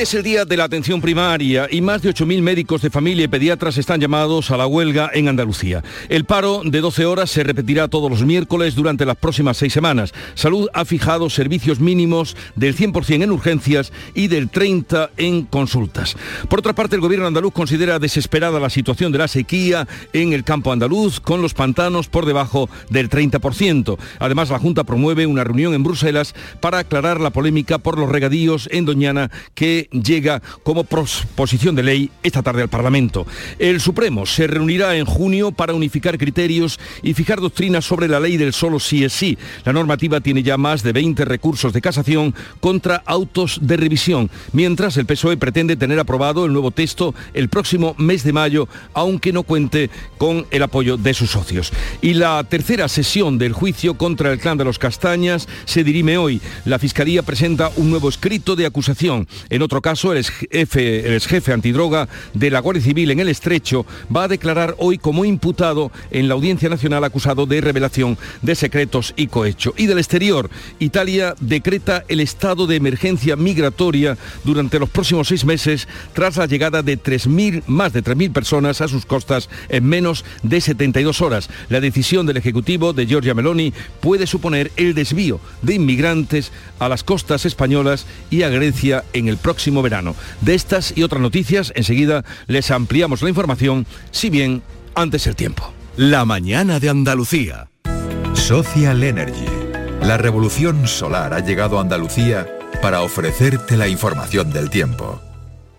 Es el día de la atención primaria y más de 8.000 médicos de familia y pediatras están llamados a la huelga en Andalucía. El paro de 12 horas se repetirá todos los miércoles durante las próximas seis semanas. Salud ha fijado servicios mínimos del 100% en urgencias y del 30% en consultas. Por otra parte, el gobierno andaluz considera desesperada la situación de la sequía en el campo andaluz, con los pantanos por debajo del 30%. Además, la Junta promueve una reunión en Bruselas para aclarar la polémica por los regadíos en Doñana que llega como proposición de ley esta tarde al Parlamento. El Supremo se reunirá en junio para unificar criterios y fijar doctrinas sobre la ley del solo sí es sí. La normativa tiene ya más de 20 recursos de casación contra autos de revisión, mientras el PSOE pretende tener aprobado el nuevo texto el próximo mes de mayo, aunque no cuente con el apoyo de sus socios. Y la tercera sesión del juicio contra el clan de los Castañas se dirime hoy. La Fiscalía presenta un nuevo escrito de acusación. En otro caso, el ex jefe, antidroga de la Guardia Civil en el Estrecho va a declarar hoy como imputado en la Audiencia Nacional acusado de revelación de secretos y cohecho. Y del exterior, Italia decreta el estado de emergencia migratoria durante los próximos seis meses tras la llegada de 3.000, más de 3.000 personas a sus costas en menos de 72 horas. La decisión del Ejecutivo de Giorgia Meloni puede suponer el desvío de inmigrantes a las costas españolas y a Grecia en el próximo verano. De estas y otras noticias, enseguida les ampliamos la información, si bien antes el tiempo. La mañana de Andalucía. Social Energy. La revolución solar ha llegado a Andalucía para ofrecerte la información del tiempo.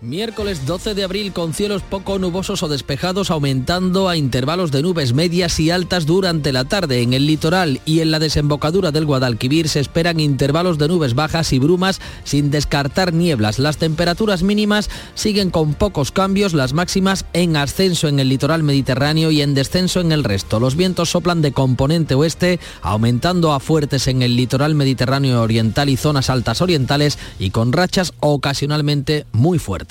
Miércoles 12 de abril con cielos poco nubosos o despejados aumentando a intervalos de nubes medias y altas durante la tarde. En el litoral y en la desembocadura del Guadalquivir se esperan intervalos de nubes bajas y brumas sin descartar nieblas. Las temperaturas mínimas siguen con pocos cambios, las máximas en ascenso en el litoral mediterráneo y en descenso en el resto. Los vientos soplan de componente oeste, aumentando a fuertes en el litoral mediterráneo oriental y zonas altas orientales y con rachas ocasionalmente muy fuertes.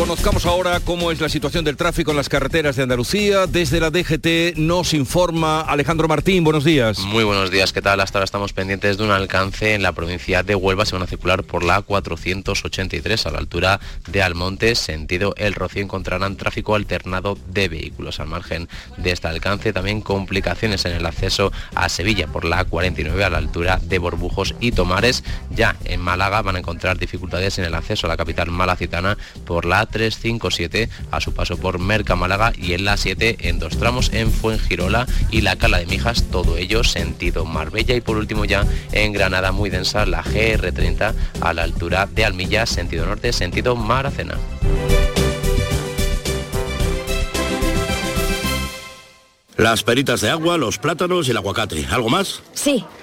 Conozcamos ahora cómo es la situación del tráfico en las carreteras de Andalucía. Desde la DGT nos informa Alejandro Martín. Buenos días. Muy buenos días. ¿Qué tal? Hasta ahora estamos pendientes de un alcance en la provincia de Huelva. Se van a circular por la 483 a la altura de Almonte, sentido El Rocío. Encontrarán tráfico alternado de vehículos. Al margen de este alcance, también complicaciones en el acceso a Sevilla por la 49 a la altura de Borbujos y Tomares. Ya en Málaga van a encontrar dificultades en el acceso a la capital malacitana por la 357 a su paso por Merca Málaga y en la 7 en dos tramos en Fuengirola y la Cala de Mijas, todo ello sentido Marbella y por último ya en Granada muy densa la GR30 a la altura de Almilla, sentido norte, sentido Maracena. Las peritas de agua, los plátanos y el aguacate. ¿Algo más? Sí,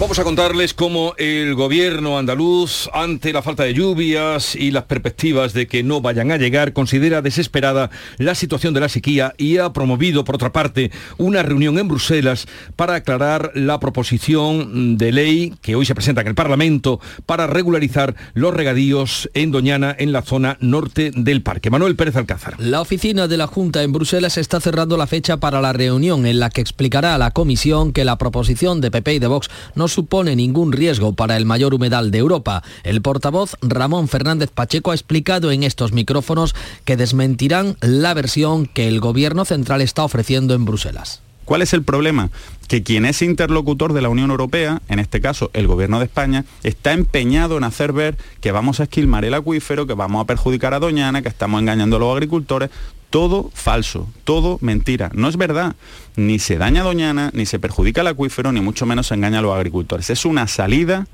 Vamos a contarles cómo el gobierno andaluz, ante la falta de lluvias y las perspectivas de que no vayan a llegar, considera desesperada la situación de la sequía y ha promovido, por otra parte, una reunión en Bruselas para aclarar la proposición de ley que hoy se presenta en el Parlamento para regularizar los regadíos en Doñana, en la zona norte del parque. Manuel Pérez Alcázar. La oficina de la Junta en Bruselas está cerrando la fecha para la reunión en la que explicará a la Comisión que la proposición de PP y de Vox no supone ningún riesgo para el mayor humedal de Europa. El portavoz Ramón Fernández Pacheco ha explicado en estos micrófonos que desmentirán la versión que el Gobierno central está ofreciendo en Bruselas. ¿Cuál es el problema? Que quien es interlocutor de la Unión Europea, en este caso el Gobierno de España, está empeñado en hacer ver que vamos a esquilmar el acuífero, que vamos a perjudicar a Doñana, que estamos engañando a los agricultores. Todo falso, todo mentira. No es verdad. Ni se daña a Doñana, ni se perjudica el acuífero, ni mucho menos se engaña a los agricultores. Es una salida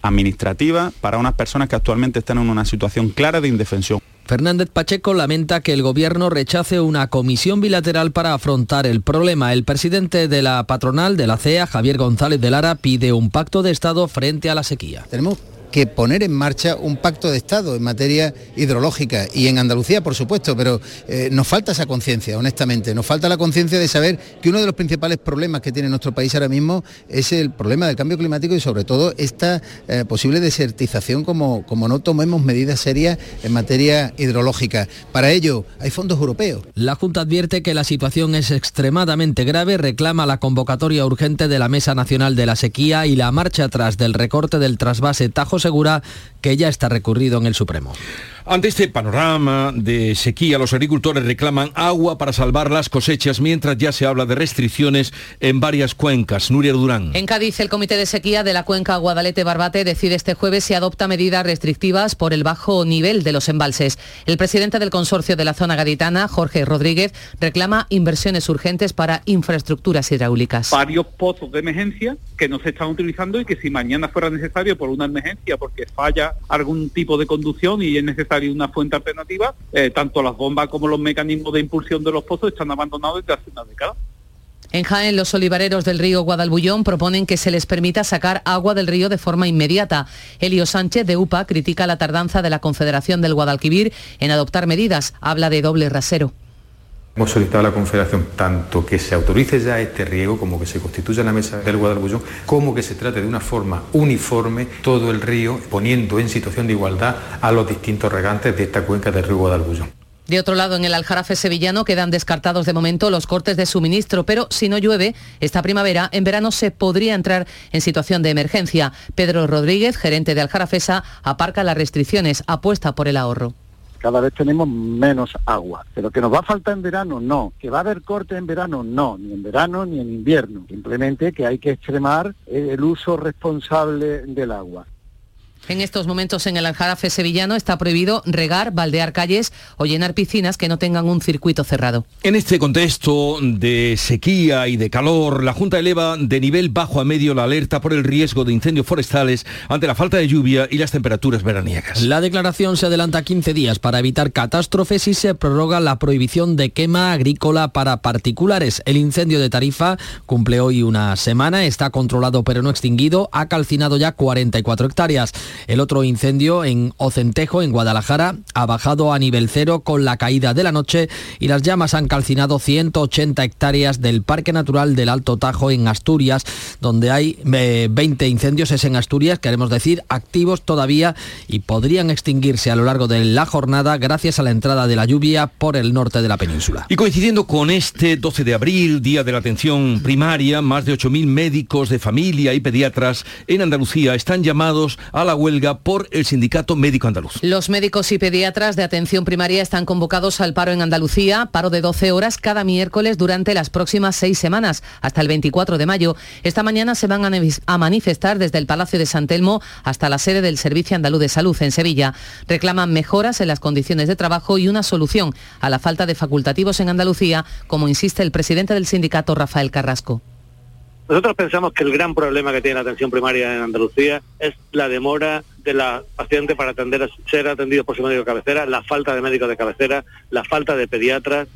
administrativa para unas personas que actualmente están en una situación clara de indefensión. Fernández Pacheco lamenta que el gobierno rechace una comisión bilateral para afrontar el problema. El presidente de la patronal de la CEA, Javier González de Lara, pide un pacto de Estado frente a la sequía. Tenemos que poner en marcha un pacto de Estado en materia hidrológica y en Andalucía, por supuesto, pero eh, nos falta esa conciencia, honestamente, nos falta la conciencia de saber que uno de los principales problemas que tiene nuestro país ahora mismo es el problema del cambio climático y sobre todo esta eh, posible desertización como, como no tomemos medidas serias en materia hidrológica. Para ello hay fondos europeos. La Junta advierte que la situación es extremadamente grave, reclama la convocatoria urgente de la Mesa Nacional de la Sequía y la marcha atrás del recorte del trasvase Tajo Segura que ya está recurrido en el Supremo. Ante este panorama de sequía, los agricultores reclaman agua para salvar las cosechas, mientras ya se habla de restricciones en varias cuencas. Nuria Durán. En Cádiz, el Comité de Sequía de la cuenca Guadalete-Barbate decide este jueves si adopta medidas restrictivas por el bajo nivel de los embalses. El presidente del consorcio de la zona gaditana, Jorge Rodríguez, reclama inversiones urgentes para infraestructuras hidráulicas. Varios pozos de emergencia que no se están utilizando y que si mañana fuera necesario por una emergencia, porque falla algún tipo de conducción y es necesario una fuente alternativa, eh, tanto las bombas como los mecanismos de impulsión de los pozos están abandonados desde hace una década. En Jaén, los olivareros del río Guadalbullón proponen que se les permita sacar agua del río de forma inmediata. Elio Sánchez de UPA critica la tardanza de la Confederación del Guadalquivir en adoptar medidas. Habla de doble rasero. Hemos solicitado a la Confederación tanto que se autorice ya este riego como que se constituya la mesa del Guadalbullón, como que se trate de una forma uniforme todo el río, poniendo en situación de igualdad a los distintos regantes de esta cuenca del río Guadalbullón. De otro lado, en el Aljarafe sevillano quedan descartados de momento los cortes de suministro, pero si no llueve esta primavera, en verano se podría entrar en situación de emergencia. Pedro Rodríguez, gerente de Aljarafesa, aparca las restricciones, apuesta por el ahorro cada vez tenemos menos agua. Pero que nos va a faltar en verano, no. Que va a haber corte en verano, no. Ni en verano ni en invierno. Simplemente que hay que extremar el uso responsable del agua. En estos momentos en el Aljarafe sevillano está prohibido regar, baldear calles o llenar piscinas que no tengan un circuito cerrado. En este contexto de sequía y de calor, la Junta eleva de nivel bajo a medio la alerta por el riesgo de incendios forestales ante la falta de lluvia y las temperaturas veraniegas. La declaración se adelanta 15 días para evitar catástrofes y se prorroga la prohibición de quema agrícola para particulares. El incendio de Tarifa cumple hoy una semana, está controlado pero no extinguido, ha calcinado ya 44 hectáreas. El otro incendio en Ocentejo, en Guadalajara, ha bajado a nivel cero con la caída de la noche y las llamas han calcinado 180 hectáreas del Parque Natural del Alto Tajo en Asturias, donde hay 20 eh, incendios, es en Asturias, queremos decir, activos todavía y podrían extinguirse a lo largo de la jornada gracias a la entrada de la lluvia por el norte de la península. Y coincidiendo con este 12 de abril, Día de la Atención Primaria, más de 8.000 médicos de familia y pediatras en Andalucía están llamados a la huelga por el Sindicato Médico Andaluz. Los médicos y pediatras de atención primaria están convocados al paro en Andalucía, paro de 12 horas cada miércoles durante las próximas seis semanas, hasta el 24 de mayo. Esta mañana se van a manifestar desde el Palacio de San Telmo hasta la sede del Servicio Andaluz de Salud en Sevilla. Reclaman mejoras en las condiciones de trabajo y una solución a la falta de facultativos en Andalucía, como insiste el presidente del sindicato, Rafael Carrasco. Nosotros pensamos que el gran problema que tiene la atención primaria en Andalucía es la demora de la paciente para atender, ser atendido por su médico de cabecera, la falta de médicos de cabecera, la falta de pediatras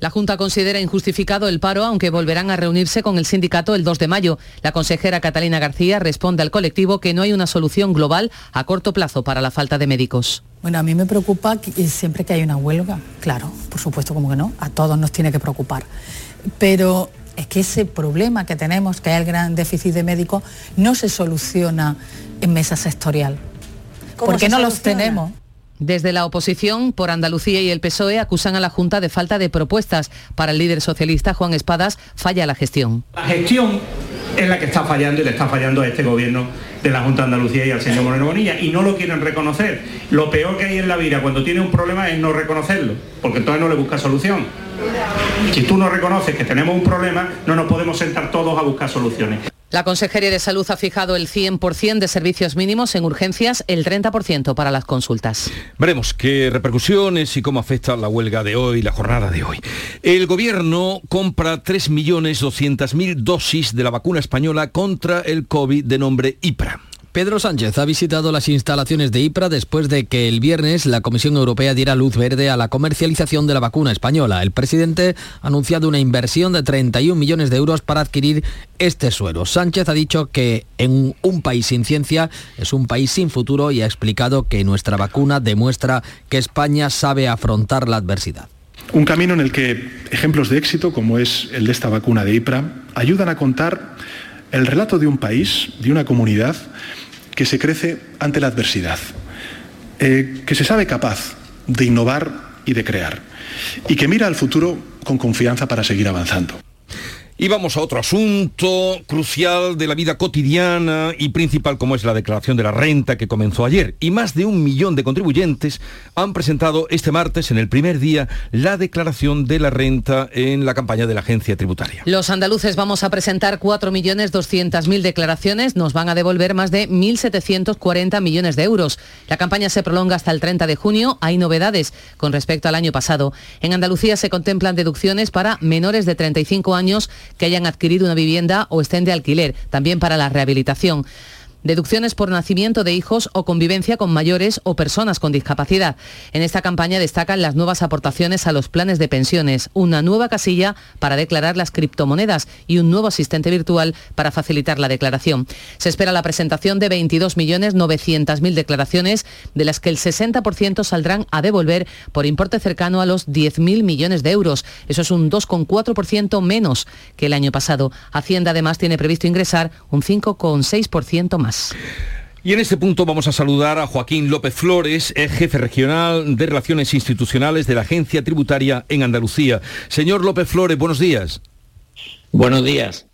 La Junta considera injustificado el paro, aunque volverán a reunirse con el sindicato el 2 de mayo. La consejera Catalina García responde al colectivo que no hay una solución global a corto plazo para la falta de médicos. Bueno, a mí me preocupa siempre que hay una huelga, claro, por supuesto, como que no, a todos nos tiene que preocupar. Pero es que ese problema que tenemos, que hay el gran déficit de médicos, no se soluciona en mesa sectorial. Porque no los tenemos. Desde la oposición por Andalucía y el PSOE acusan a la Junta de falta de propuestas. Para el líder socialista Juan Espadas falla la gestión. La gestión es la que está fallando y le está fallando a este gobierno de la Junta de Andalucía y al señor Moreno Bonilla y no lo quieren reconocer. Lo peor que hay en la vida cuando tiene un problema es no reconocerlo, porque entonces no le busca solución. Si tú no reconoces que tenemos un problema, no nos podemos sentar todos a buscar soluciones. La Consejería de Salud ha fijado el 100% de servicios mínimos en urgencias, el 30% para las consultas. Veremos qué repercusiones y cómo afecta la huelga de hoy, la jornada de hoy. El gobierno compra 3.200.000 dosis de la vacuna española contra el COVID de nombre IPRA. Pedro Sánchez ha visitado las instalaciones de IPRA después de que el viernes la Comisión Europea diera luz verde a la comercialización de la vacuna española. El presidente ha anunciado una inversión de 31 millones de euros para adquirir este suero. Sánchez ha dicho que en un país sin ciencia es un país sin futuro y ha explicado que nuestra vacuna demuestra que España sabe afrontar la adversidad. Un camino en el que ejemplos de éxito, como es el de esta vacuna de IPRA, ayudan a contar el relato de un país, de una comunidad, que se crece ante la adversidad, eh, que se sabe capaz de innovar y de crear, y que mira al futuro con confianza para seguir avanzando. Y vamos a otro asunto crucial de la vida cotidiana y principal como es la declaración de la renta que comenzó ayer. Y más de un millón de contribuyentes han presentado este martes, en el primer día, la declaración de la renta en la campaña de la agencia tributaria. Los andaluces vamos a presentar 4.200.000 declaraciones. Nos van a devolver más de 1.740 millones de euros. La campaña se prolonga hasta el 30 de junio. Hay novedades con respecto al año pasado. En Andalucía se contemplan deducciones para menores de 35 años que hayan adquirido una vivienda o estén de alquiler, también para la rehabilitación deducciones por nacimiento de hijos o convivencia con mayores o personas con discapacidad. En esta campaña destacan las nuevas aportaciones a los planes de pensiones, una nueva casilla para declarar las criptomonedas y un nuevo asistente virtual para facilitar la declaración. Se espera la presentación de 22.900.000 declaraciones, de las que el 60% saldrán a devolver por importe cercano a los 10.000 millones de euros. Eso es un 2,4% menos que el año pasado. Hacienda además tiene previsto ingresar un 5,6% más. Y en este punto vamos a saludar a Joaquín López Flores, jefe regional de Relaciones Institucionales de la Agencia Tributaria en Andalucía. Señor López Flores, buenos días. Buenos días.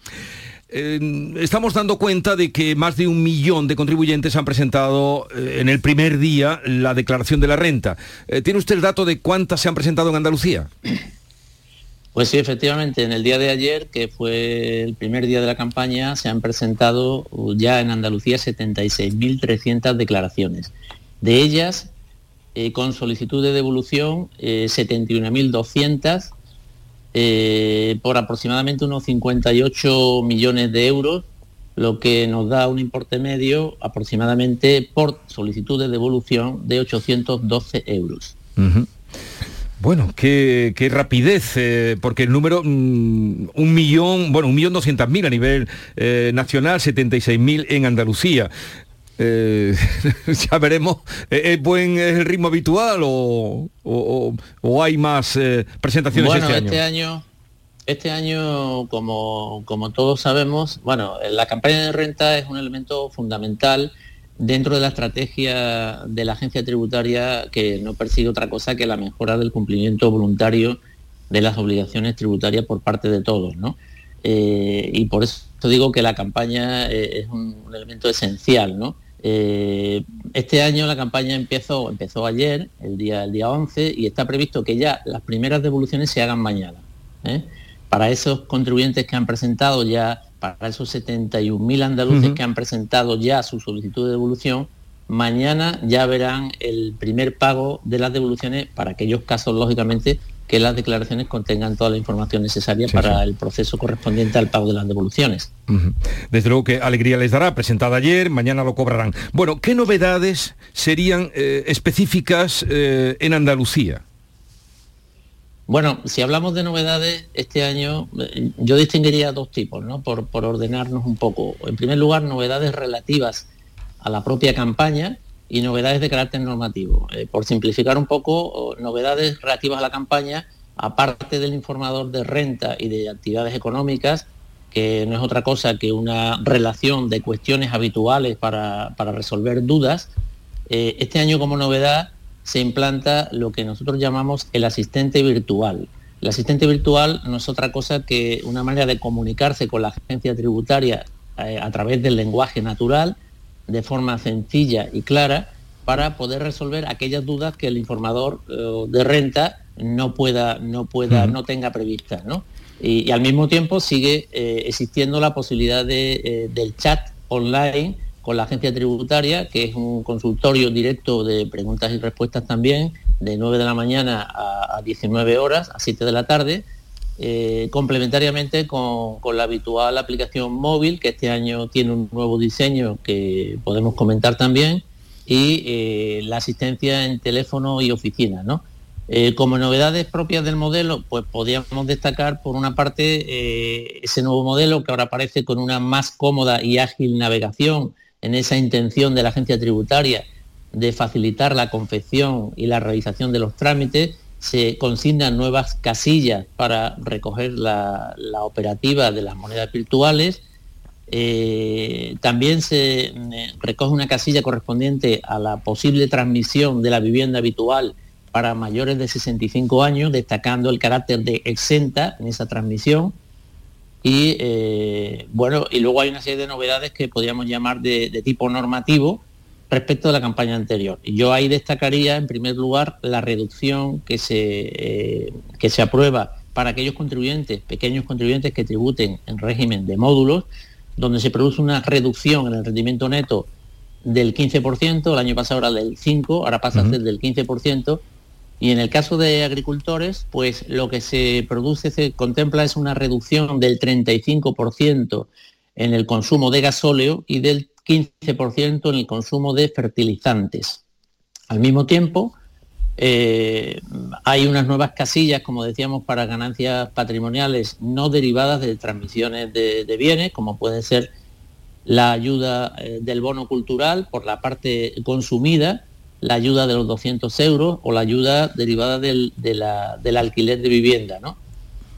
Eh, estamos dando cuenta de que más de un millón de contribuyentes han presentado eh, en el primer día la declaración de la renta. Eh, ¿Tiene usted el dato de cuántas se han presentado en Andalucía? Pues sí, efectivamente, en el día de ayer, que fue el primer día de la campaña, se han presentado ya en Andalucía 76.300 declaraciones. De ellas, eh, con solicitud de devolución, 71.200 eh, eh, por aproximadamente unos 58 millones de euros, lo que nos da un importe medio aproximadamente por solicitud de devolución de 812 euros. Bueno, qué, rapidez, eh, porque el número, mm, un millón, bueno, un millón doscientas mil a nivel eh, nacional, 76 mil en Andalucía. Eh, ya veremos, ¿es buen el ritmo habitual o, hay más presentaciones este, este año? Este año, como, como todos sabemos, bueno, la campaña de renta es un elemento fundamental dentro de la estrategia de la agencia tributaria que no persigue otra cosa que la mejora del cumplimiento voluntario de las obligaciones tributarias por parte de todos. Eh, y por eso digo que la campaña eh, es un, elemento esencial. ¿no? Eh, este año la campaña empezó, empezó ayer, el día, el día 11, y está previsto que ya las primeras devoluciones se hagan mañana. Para esos contribuyentes que han presentado ya para esos 71.000 andaluces que han presentado ya su solicitud de devolución, mañana ya verán el primer pago de las devoluciones para aquellos casos, lógicamente, que las declaraciones contengan toda la información necesaria para el proceso correspondiente al pago de las devoluciones. Desde luego que alegría les dará, presentada ayer, mañana lo cobrarán. Bueno, ¿qué novedades serían eh, específicas eh, en Andalucía? Bueno, si hablamos de novedades, este año eh, yo distinguiría dos tipos, ¿no? Por, ordenarnos un poco. En primer lugar, novedades relativas a la propia campaña y novedades de carácter normativo. Eh, por simplificar un poco, novedades relativas a la campaña, aparte del informador de renta y de actividades económicas, que no es otra cosa que una relación de cuestiones habituales para, resolver dudas, eh, este año como novedad se implanta lo que nosotros llamamos el asistente virtual. El asistente virtual no es otra cosa que una manera de comunicarse con la agencia tributaria eh, a través del lenguaje natural, de forma sencilla y clara, para poder resolver aquellas dudas que el informador eh, de renta no pueda, no pueda, no tenga previstas. Y, al mismo tiempo sigue eh, existiendo la posibilidad del chat online con la agencia tributaria, que es un consultorio directo de preguntas y respuestas también, de 9 de la mañana a, 19 horas, a 7 de la tarde, eh, complementariamente con, la habitual aplicación móvil, que este año tiene un nuevo diseño que podemos comentar también, y eh, la asistencia en teléfono y oficina. ¿no? Eh, como novedades propias del modelo, pues podríamos destacar por una parte ese nuevo modelo que ahora aparece con una más cómoda y ágil navegación en esa intención de la agencia tributaria de facilitar la confección y la realización de los trámites, se consignan nuevas casillas para recoger la, operativa de las monedas virtuales. Eh, también se eh, recoge una casilla correspondiente a la posible transmisión de la vivienda habitual para mayores de 65 años, destacando el carácter de exenta en esa transmisión. Y eh, bueno, y luego hay una serie de novedades que podríamos llamar de, tipo normativo respecto a la campaña anterior. Yo ahí destacaría en primer lugar la reducción que se, eh, que se aprueba para aquellos contribuyentes, pequeños contribuyentes que tributen en régimen de módulos, donde se produce una reducción en el rendimiento neto del 15%, el año pasado era del 5%, ahora pasa a ser del 15%, y en el caso de agricultores, pues lo que se produce, se contempla es una reducción del 35% en el consumo de gasóleo y del 15% en el consumo de fertilizantes. Al mismo tiempo, eh, hay unas nuevas casillas, como decíamos, para ganancias patrimoniales no derivadas de transmisiones de, bienes, como puede ser la ayuda eh, del bono cultural por la parte consumida la ayuda de los 200 euros o la ayuda derivada del, alquiler de vivienda. ¿no?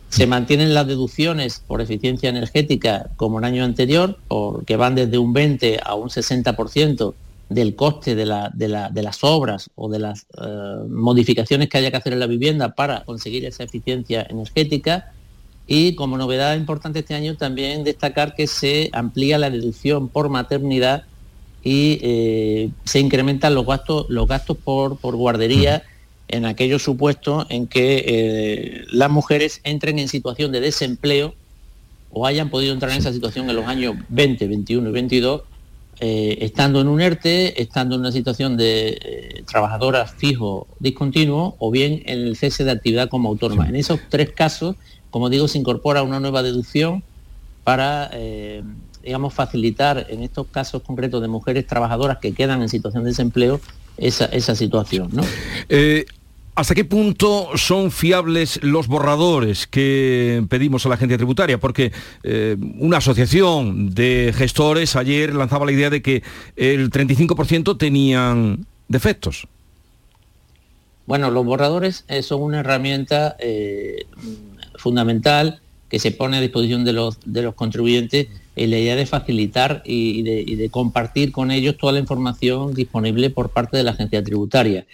Se mantienen las deducciones por eficiencia energética como el año anterior, porque van desde un 20 a un 60% del coste de, las obras o de las eh, modificaciones que haya que hacer en la vivienda para conseguir esa eficiencia energética. Y como novedad importante este año también destacar que se amplía la deducción por maternidad y eh, se incrementan los gastos, los gastos por, guardería en aquellos supuestos en que eh, las mujeres entren en situación de desempleo o hayan podido entrar en esa situación en los años 20, 21 y 22, eh, estando en un ERTE, estando en una situación de trabajadoras fijo discontinuo o bien en el cese de actividad como autónoma. En esos tres casos, como digo, se incorpora una nueva deducción para digamos, facilitar en estos casos concretos de mujeres trabajadoras que quedan en situación de desempleo esa, situación. ¿no? Eh, ¿Hasta qué punto son fiables los borradores que pedimos a la agencia tributaria? Porque eh, una asociación de gestores ayer lanzaba la idea de que el 35% tenían defectos. Bueno, los borradores eh, son una herramienta fundamental que se pone a disposición de los, de los contribuyentes en la idea de facilitar y de, compartir con ellos toda la información disponible por parte de la agencia tributaria.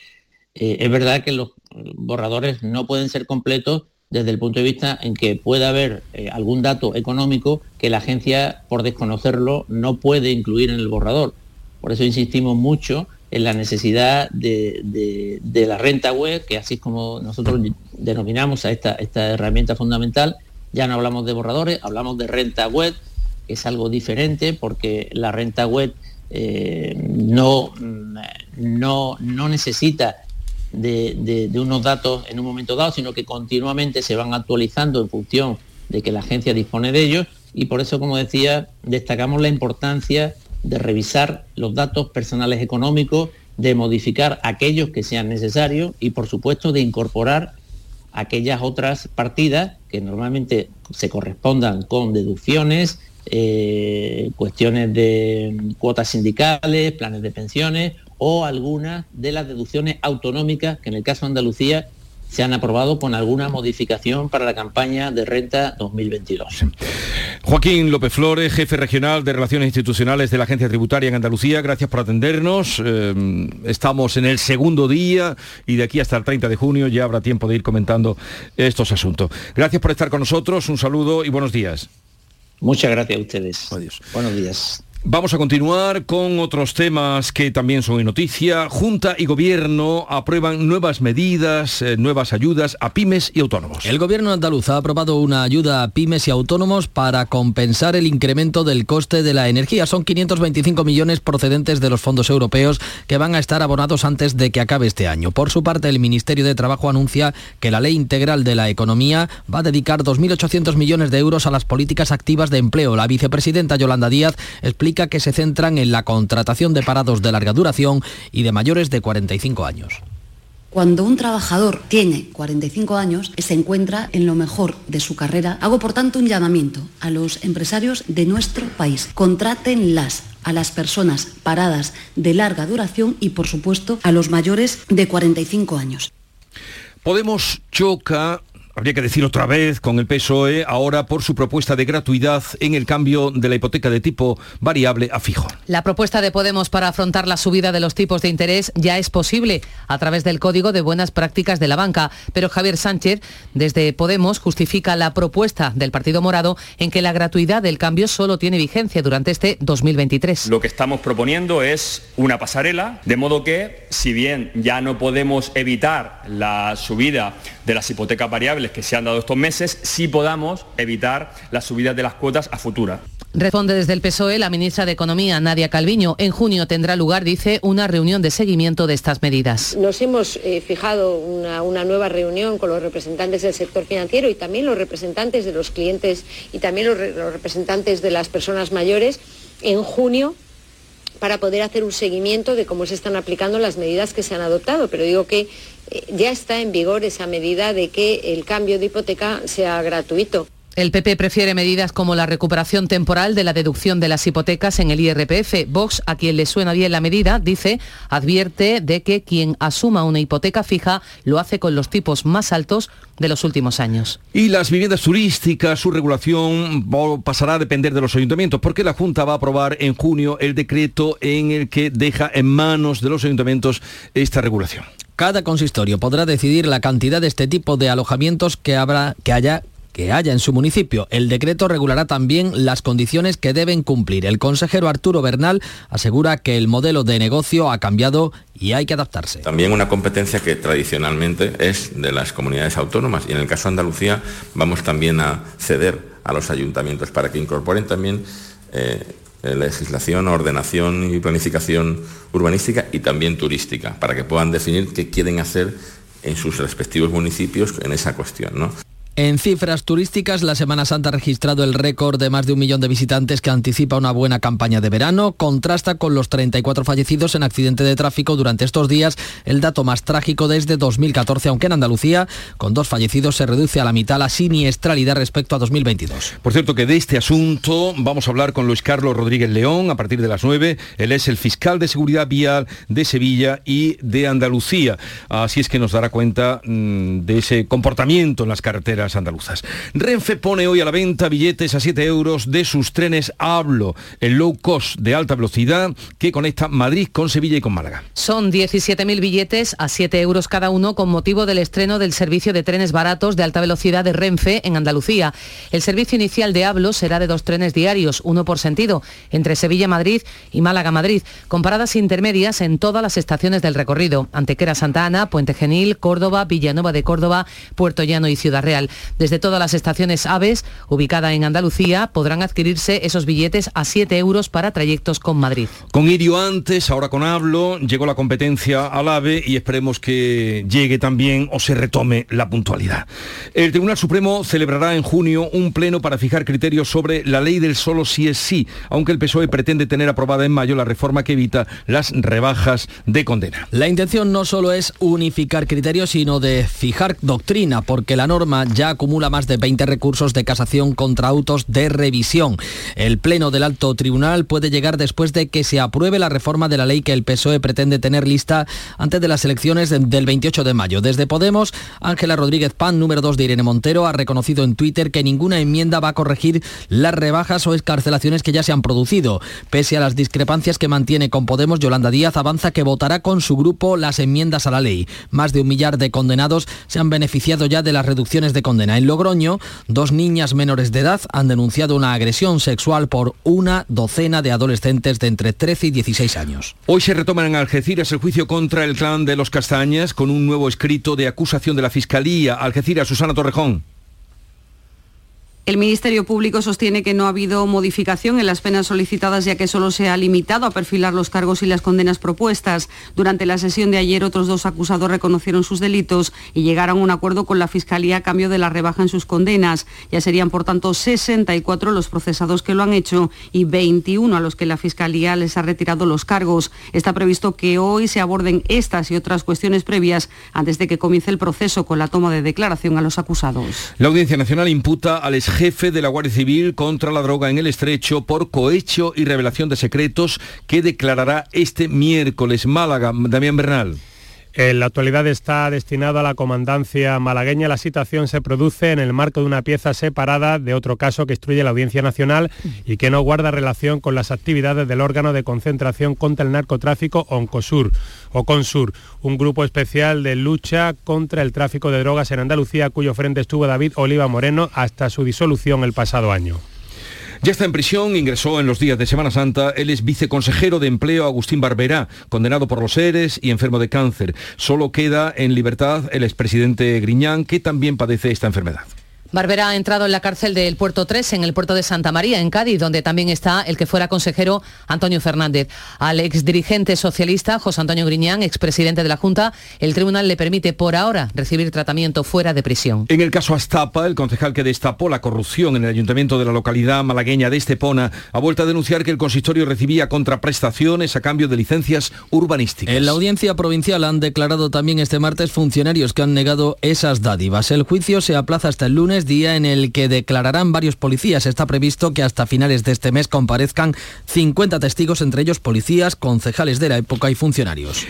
Eh, es verdad que los borradores no pueden ser completos desde el punto de vista en que pueda haber eh, algún dato económico que la agencia, por desconocerlo, no puede incluir en el borrador. Por eso insistimos mucho en la necesidad de, la renta web, que así es como nosotros denominamos a esta, esta herramienta fundamental. Ya no hablamos de borradores, hablamos de renta web, es algo diferente porque la renta web eh, no, no, no, necesita de, unos datos en un momento dado, sino que continuamente se van actualizando en función de que la agencia dispone de ellos. Y por eso, como decía, destacamos la importancia de revisar los datos personales económicos, de modificar aquellos que sean necesarios y, por supuesto, de incorporar aquellas otras partidas que normalmente se correspondan con deducciones, eh, cuestiones de cuotas sindicales, planes de pensiones o algunas de las deducciones autonómicas que en el caso de Andalucía se han aprobado con alguna modificación para la campaña de renta 2022. Joaquín López Flores, jefe regional de Relaciones Institucionales de la Agencia Tributaria en Andalucía, gracias por atendernos. Eh, estamos en el segundo día y de aquí hasta el 30 de junio ya habrá tiempo de ir comentando estos asuntos. Gracias por estar con nosotros, un saludo y buenos días. Muchas gracias a ustedes. Adiós. Buenos días. Vamos a continuar con otros temas que también son noticia. Junta y Gobierno aprueban nuevas medidas, eh, nuevas ayudas a pymes y autónomos. El Gobierno andaluz ha aprobado una ayuda a pymes y autónomos para compensar el incremento del coste de la energía. Son 525 millones procedentes de los fondos europeos que van a estar abonados antes de que acabe este año. Por su parte, el Ministerio de Trabajo anuncia que la Ley Integral de la Economía va a dedicar 2.800 millones de euros a las políticas activas de empleo. La vicepresidenta Yolanda Díaz explica que se centran en la contratación de parados de larga duración y de mayores de 45 años. Cuando un trabajador tiene 45 años, se encuentra en lo mejor de su carrera. Hago por tanto un llamamiento a los empresarios de nuestro país. Contrátenlas a las personas paradas de larga duración y, por supuesto, a los mayores de 45 años. Podemos choca habría que decir otra vez con el PSOE ahora por su propuesta de gratuidad en el cambio de la hipoteca de tipo variable a fijo. La propuesta de Podemos para afrontar la subida de los tipos de interés ya es posible a través del Código de Buenas Prácticas de la Banca, pero Javier Sánchez desde Podemos justifica la propuesta del Partido Morado en que la gratuidad del cambio solo tiene vigencia durante este 2023. Lo que estamos proponiendo es una pasarela, de modo que si bien ya no podemos evitar la subida de las hipotecas variables que se han dado estos meses, sí podamos evitar las subidas de las cuotas a futura. Responde desde el PSOE la ministra de Economía, Nadia Calviño. En junio tendrá lugar, dice, una reunión de seguimiento de estas medidas. Nos hemos eh, fijado una, una, nueva reunión con los representantes del sector financiero y también los representantes de los clientes y también los, los representantes de las personas mayores en junio para poder hacer un seguimiento de cómo se están aplicando las medidas que se han adoptado. Pero digo que eh, ya está en vigor esa medida de que el cambio de hipoteca sea gratuito. El PP prefiere medidas como la recuperación temporal de la deducción de las hipotecas en el IRPF. Vox, a quien le suena bien la medida, dice, advierte de que quien asuma una hipoteca fija lo hace con los tipos más altos de los últimos años. Y las viviendas turísticas, su regulación pasará a depender de los ayuntamientos, porque la Junta va a aprobar en junio el decreto en el que deja en manos de los ayuntamientos esta regulación. Cada consistorio podrá decidir la cantidad de este tipo de alojamientos que, habrá, que haya que haya en su municipio. El decreto regulará también las condiciones que deben cumplir. El consejero Arturo Bernal asegura que el modelo de negocio ha cambiado y hay que adaptarse. También una competencia que tradicionalmente es de las comunidades autónomas y en el caso de Andalucía vamos también a ceder a los ayuntamientos para que incorporen también eh, legislación, ordenación y planificación urbanística y también turística, para que puedan definir qué quieren hacer en sus respectivos municipios en esa cuestión. ¿no? En cifras turísticas, la Semana Santa ha registrado el récord de más de un millón de visitantes que anticipa una buena campaña de verano. Contrasta con los 34 fallecidos en accidente de tráfico durante estos días, el dato más trágico desde 2014, aunque en Andalucía, con dos fallecidos, se reduce a la mitad la siniestralidad respecto a 2022. Por cierto que de este asunto vamos a hablar con Luis Carlos Rodríguez León a partir de las 9. Él es el fiscal de seguridad vial de Sevilla y de Andalucía. Así es que nos dará cuenta mmm, de ese comportamiento en las carreteras andaluzas. Renfe pone hoy a la venta billetes a 7 euros de sus trenes Hablo, el low cost de alta velocidad que conecta Madrid con Sevilla y con Málaga. Son 17.000 billetes a 7 euros cada uno con motivo del estreno del servicio de trenes baratos de alta velocidad de Renfe en Andalucía. El servicio inicial de Hablo será de dos trenes diarios, uno por sentido, entre Sevilla-Madrid y Málaga-Madrid, con paradas intermedias en todas las estaciones del recorrido, Antequera Santa Ana, Puente Genil, Córdoba, Villanueva de Córdoba, Puerto Llano y Ciudad Real. Desde todas las estaciones Aves, ubicada en Andalucía, podrán adquirirse esos billetes a 7 euros para trayectos con Madrid. Con Irio antes, ahora con Hablo, llegó la competencia al AVE y esperemos que llegue también o se retome la puntualidad. El Tribunal Supremo celebrará en junio un pleno para fijar criterios sobre la ley del solo sí es sí, aunque el PSOE pretende tener aprobada en mayo la reforma que evita las rebajas de condena. La intención no solo es unificar criterios, sino de fijar doctrina, porque la norma ya acumula más de 20 recursos de casación contra autos de revisión. El Pleno del Alto Tribunal puede llegar después de que se apruebe la reforma de la ley que el PSOE pretende tener lista antes de las elecciones del 28 de mayo. Desde Podemos, Ángela Rodríguez Pan, número 2 de Irene Montero, ha reconocido en Twitter que ninguna enmienda va a corregir las rebajas o escarcelaciones que ya se han producido. Pese a las discrepancias que mantiene con Podemos, Yolanda Díaz avanza que votará con su grupo las enmiendas a la ley. Más de un millar de condenados se han beneficiado ya de las reducciones de condena. En Logroño, dos niñas menores de edad han denunciado una agresión sexual por una docena de adolescentes de entre 13 y 16 años. Hoy se retoma en Algeciras el juicio contra el clan de los Castañas con un nuevo escrito de acusación de la Fiscalía. Algeciras, Susana Torrejón. El Ministerio Público sostiene que no ha habido modificación en las penas solicitadas ya que solo se ha limitado a perfilar los cargos y las condenas propuestas. Durante la sesión de ayer otros dos acusados reconocieron sus delitos y llegaron a un acuerdo con la Fiscalía a cambio de la rebaja en sus condenas. Ya serían por tanto 64 los procesados que lo han hecho y 21 a los que la Fiscalía les ha retirado los cargos. Está previsto que hoy se aborden estas y otras cuestiones previas antes de que comience el proceso con la toma de declaración a los acusados. La Audiencia Nacional imputa al jefe de la Guardia Civil contra la droga en el estrecho por cohecho y revelación de secretos que declarará este miércoles Málaga. Damián Bernal. En la actualidad está destinado a la comandancia malagueña. La situación se produce en el marco de una pieza separada de otro caso que instruye la Audiencia Nacional y que no guarda relación con las actividades del órgano de concentración contra el narcotráfico Oncosur o Consur, un grupo especial de lucha contra el tráfico de drogas en Andalucía, cuyo frente estuvo David Oliva Moreno hasta su disolución el pasado año. Ya está en prisión, ingresó en los días de Semana Santa. Él es viceconsejero de empleo Agustín Barberá, condenado por los ERES y enfermo de cáncer. Solo queda en libertad el expresidente Griñán, que también padece esta enfermedad. Barbera ha entrado en la cárcel del Puerto 3, en el puerto de Santa María, en Cádiz, donde también está el que fuera consejero Antonio Fernández. Al exdirigente socialista José Antonio Griñán, expresidente de la Junta, el tribunal le permite por ahora recibir tratamiento fuera de prisión. En el caso Astapa, el concejal que destapó la corrupción en el ayuntamiento de la localidad malagueña de Estepona ha vuelto a denunciar que el consistorio recibía contraprestaciones a cambio de licencias urbanísticas. En la audiencia provincial han declarado también este martes funcionarios que han negado esas dádivas. El juicio se aplaza hasta el lunes día en el que declararán varios policías. Está previsto que hasta finales de este mes comparezcan 50 testigos, entre ellos policías, concejales de la época y funcionarios.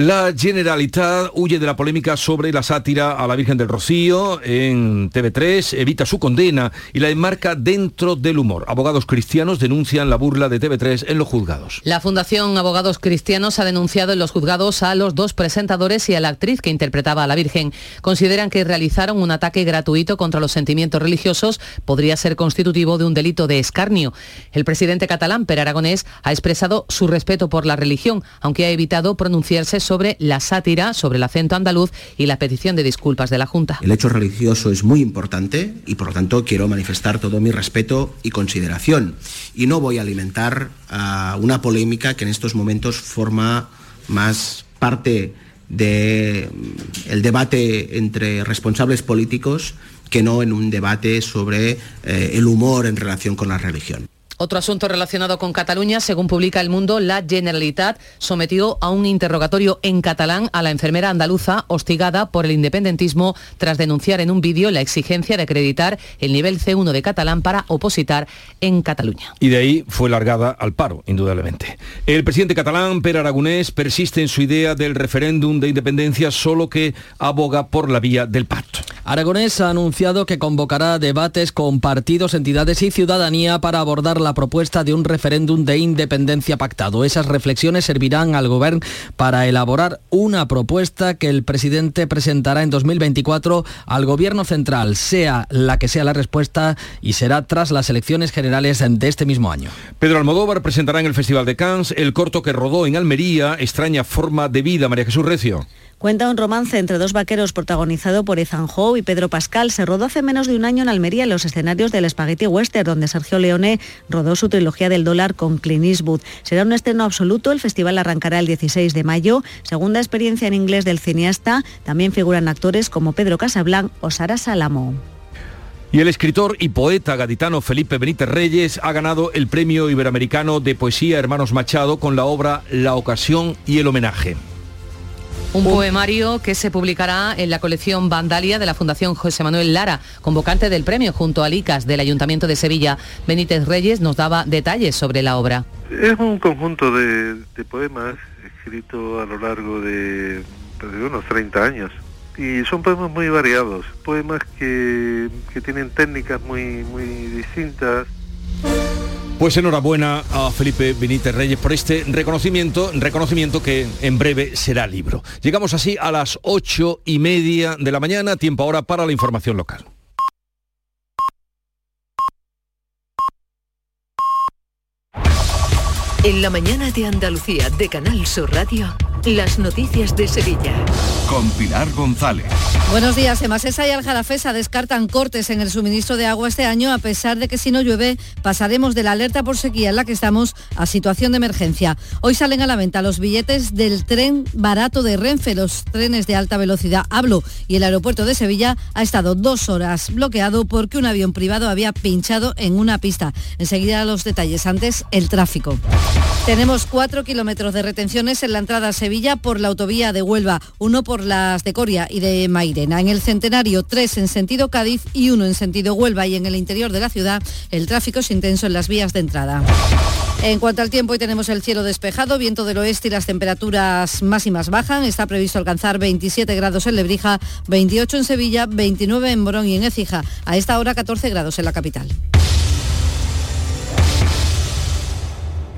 La Generalitat huye de la polémica sobre la sátira a la Virgen del Rocío en TV3, evita su condena y la enmarca dentro del humor. Abogados cristianos denuncian la burla de TV3 en los juzgados. La Fundación Abogados Cristianos ha denunciado en los juzgados a los dos presentadores y a la actriz que interpretaba a la Virgen. Consideran que realizaron un ataque gratuito contra los sentimientos religiosos podría ser constitutivo de un delito de escarnio. El presidente catalán, Per Aragonés, ha expresado su respeto por la religión, aunque ha evitado pronunciarse sobre la sátira, sobre el acento andaluz y la petición de disculpas de la Junta. El hecho religioso es muy importante y por lo tanto quiero manifestar todo mi respeto y consideración. Y no voy a alimentar una polémica que en estos momentos forma más parte del de, mm, debate entre responsables políticos que no en un debate sobre eh, el humor en relación con la religión. Otro asunto relacionado con Cataluña, según publica El Mundo, la Generalitat sometió a un interrogatorio en catalán a la enfermera andaluza hostigada por el independentismo tras denunciar en un vídeo la exigencia de acreditar el nivel C1 de catalán para opositar en Cataluña. Y de ahí fue largada al paro, indudablemente. El presidente catalán, Per Aragonés, persiste en su idea del referéndum de independencia, solo que aboga por la vía del pacto. Aragonés ha anunciado que convocará debates con partidos, entidades y ciudadanía para abordar la propuesta de un referéndum de independencia pactado. Esas reflexiones servirán al Gobierno para elaborar una propuesta que el presidente presentará en 2024 al Gobierno central, sea la que sea la respuesta, y será tras las elecciones generales de este mismo año. Pedro Almodóvar presentará en el Festival de Cannes el corto que rodó en Almería, Extraña forma de vida, María Jesús Recio. Cuenta un romance entre dos vaqueros protagonizado por Ethan Howe y Pedro Pascal. Se rodó hace menos de un año en Almería en los escenarios del Spaghetti Western, donde Sergio Leone rodó su trilogía del dólar con Clint Eastwood. Será un estreno absoluto. El festival arrancará el 16 de mayo. Segunda experiencia en inglés del cineasta. También figuran actores como Pedro Casablanc o Sara Salamo. Y el escritor y poeta gaditano Felipe Benítez Reyes ha ganado el Premio Iberoamericano de Poesía Hermanos Machado con la obra La ocasión y el homenaje. Un poemario que se publicará en la colección Vandalia de la Fundación José Manuel Lara, convocante del premio junto a Licas del Ayuntamiento de Sevilla. Benítez Reyes nos daba detalles sobre la obra. Es un conjunto de, poemas escritos a lo largo de, pues, de unos 30 años y son poemas muy variados, poemas que, que tienen técnicas muy, muy distintas. Pues enhorabuena a Felipe Benítez Reyes por este reconocimiento, reconocimiento que en breve será libro. Llegamos así a las ocho y media de la mañana, tiempo ahora para la información local. En la mañana de Andalucía de Canal Sur Radio. Las noticias de Sevilla. Con Pilar González. Buenos días. Emasesa y Aljalafesa descartan cortes en el suministro de agua este año, a pesar de que si no llueve pasaremos de la alerta por sequía en la que estamos a situación de emergencia. Hoy salen a la venta los billetes del tren barato de Renfe, los trenes de alta velocidad Hablo, y el aeropuerto de Sevilla ha estado dos horas bloqueado porque un avión privado había pinchado en una pista. Enseguida los detalles. Antes, el tráfico. Tenemos cuatro kilómetros de retenciones en la entrada Sevilla por la autovía de Huelva, uno por las de Coria y de Mairena. En el Centenario, tres en sentido Cádiz y uno en sentido Huelva y en el interior de la ciudad el tráfico es intenso en las vías de entrada. En cuanto al tiempo, hoy tenemos el cielo despejado, viento del oeste y las temperaturas máximas bajan. Está previsto alcanzar 27 grados en Lebrija, 28 en Sevilla, 29 en Morón y en Écija. A esta hora 14 grados en la capital.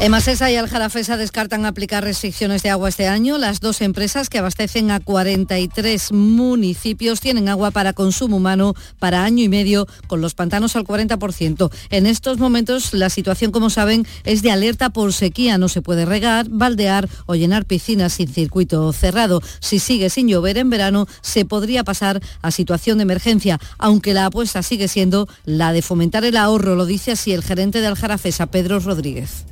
Emasesa y Aljarafesa descartan aplicar restricciones de agua este año. Las dos empresas que abastecen a 43 municipios tienen agua para consumo humano para año y medio, con los pantanos al 40%. En estos momentos la situación, como saben, es de alerta por sequía. No se puede regar, baldear o llenar piscinas sin circuito cerrado. Si sigue sin llover en verano, se podría pasar a situación de emergencia, aunque la apuesta sigue siendo la de fomentar el ahorro, lo dice así el gerente de Aljarafesa, Pedro Rodríguez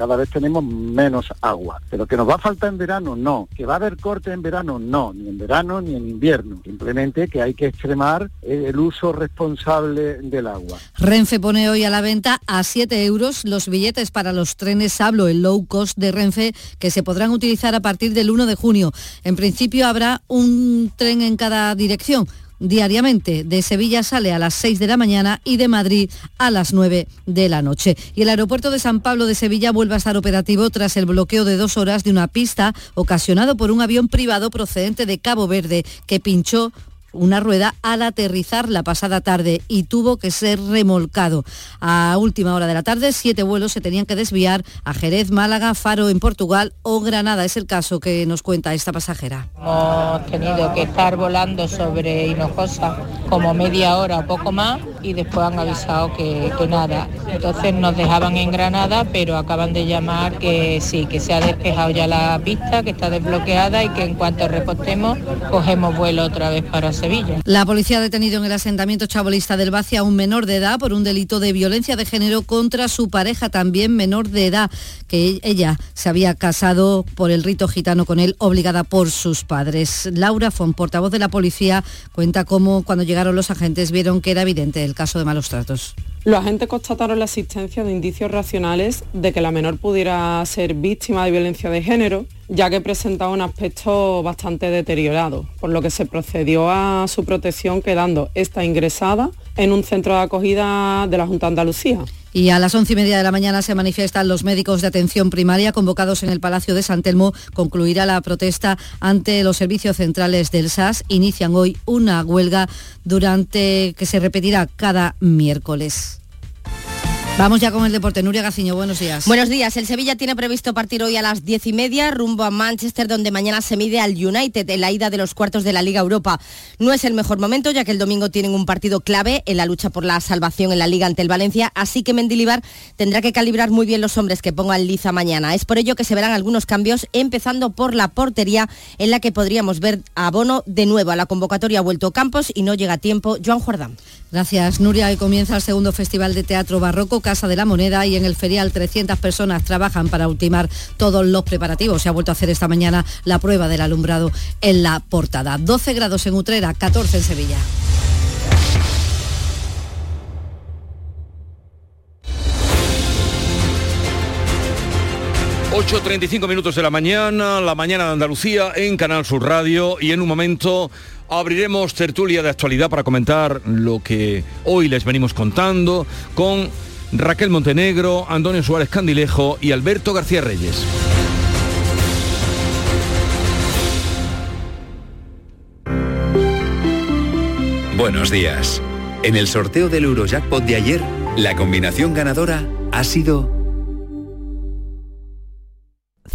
cada vez tenemos menos agua. Pero que nos va a faltar en verano, no. Que va a haber corte en verano, no. Ni en verano ni en invierno. Simplemente que hay que extremar el uso responsable del agua. Renfe pone hoy a la venta a 7 euros los billetes para los trenes Hablo, el low cost de Renfe, que se podrán utilizar a partir del 1 de junio. En principio habrá un tren en cada dirección diariamente. De Sevilla sale a las 6 de la mañana y de Madrid a las 9 de la noche. Y el aeropuerto de San Pablo de Sevilla vuelve a estar operativo tras el bloqueo de dos horas de una pista ocasionado por un avión privado procedente de Cabo Verde que pinchó una rueda al aterrizar la pasada tarde y tuvo que ser remolcado. A última hora de la tarde, siete vuelos se tenían que desviar a Jerez, Málaga, Faro en Portugal o Granada. Es el caso que nos cuenta esta pasajera. Hemos tenido que estar volando sobre Hinojosa como media hora o poco más y después han avisado que, nada. Entonces nos dejaban en Granada, pero acaban de llamar que sí, que se ha despejado ya la pista, que está desbloqueada y que en cuanto repostemos cogemos vuelo otra vez para La policía ha detenido en el asentamiento chabolista del Baci a un menor de edad por un delito de violencia de género contra su pareja también menor de edad, que ella se había casado por el rito gitano con él, obligada por sus padres. Laura Fon, portavoz de la policía, cuenta cómo cuando llegaron los agentes vieron que era evidente el caso de malos tratos. Los agentes constataron la existencia de indicios racionales de que la menor pudiera ser víctima de violencia de género, ya que presentaba un aspecto bastante deteriorado, por lo que se procedió a su protección quedando esta ingresada en un centro de acogida de la Junta de Andalucía. Y a las once y media de la mañana se manifiestan los médicos de atención primaria convocados en el Palacio de San Telmo. Concluirá la protesta ante los servicios centrales del SAS. Inician hoy una huelga durante que se repetirá cada miércoles. Vamos ya con el deporte. Nuria Gaciño, buenos días. Buenos días. El Sevilla tiene previsto partir hoy a las diez y media rumbo a Manchester, donde mañana se mide al United en la ida de los cuartos de la Liga Europa. No es el mejor momento, ya que el domingo tienen un partido clave en la lucha por la salvación en la Liga ante el Valencia, así que Mendilibar tendrá que calibrar muy bien los hombres que ponga en liza mañana. Es por ello que se verán algunos cambios, empezando por la portería, en la que podríamos ver a Bono de nuevo. A la convocatoria ha vuelto Campos y no llega a tiempo Joan Jordán. Gracias, Nuria. Hoy comienza el segundo Festival de Teatro Barroco, Casa de la Moneda, y en el ferial 300 personas trabajan para ultimar todos los preparativos. Se ha vuelto a hacer esta mañana la prueba del alumbrado en la portada. 12 grados en Utrera, 14 en Sevilla. ...8.35 minutos de la mañana, la mañana de Andalucía en Canal Sur Radio y en un momento abriremos tertulia de actualidad para comentar lo que hoy les venimos contando con Raquel Montenegro, Antonio Suárez Candilejo y Alberto García Reyes. Buenos días. En el sorteo del Eurojackpot de ayer, la combinación ganadora ha sido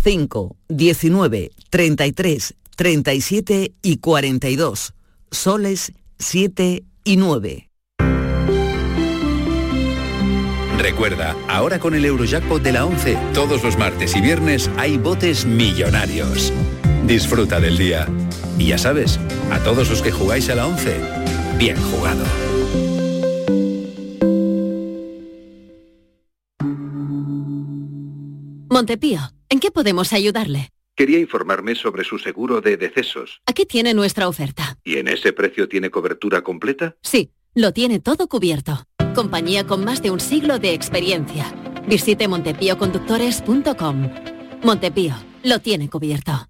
5, 19, 33, 37 y 42. Soles 7 y 9. Recuerda, ahora con el Eurojackpot de la 11, todos los martes y viernes hay botes millonarios. Disfruta del día. Y ya sabes, a todos los que jugáis a la 11, bien jugado. Montepío, ¿en qué podemos ayudarle? Quería informarme sobre su seguro de decesos. Aquí tiene nuestra oferta. ¿Y en ese precio tiene cobertura completa? Sí, lo tiene todo cubierto. Compañía con más de un siglo de experiencia. Visite montepíoconductores.com. Montepío, lo tiene cubierto.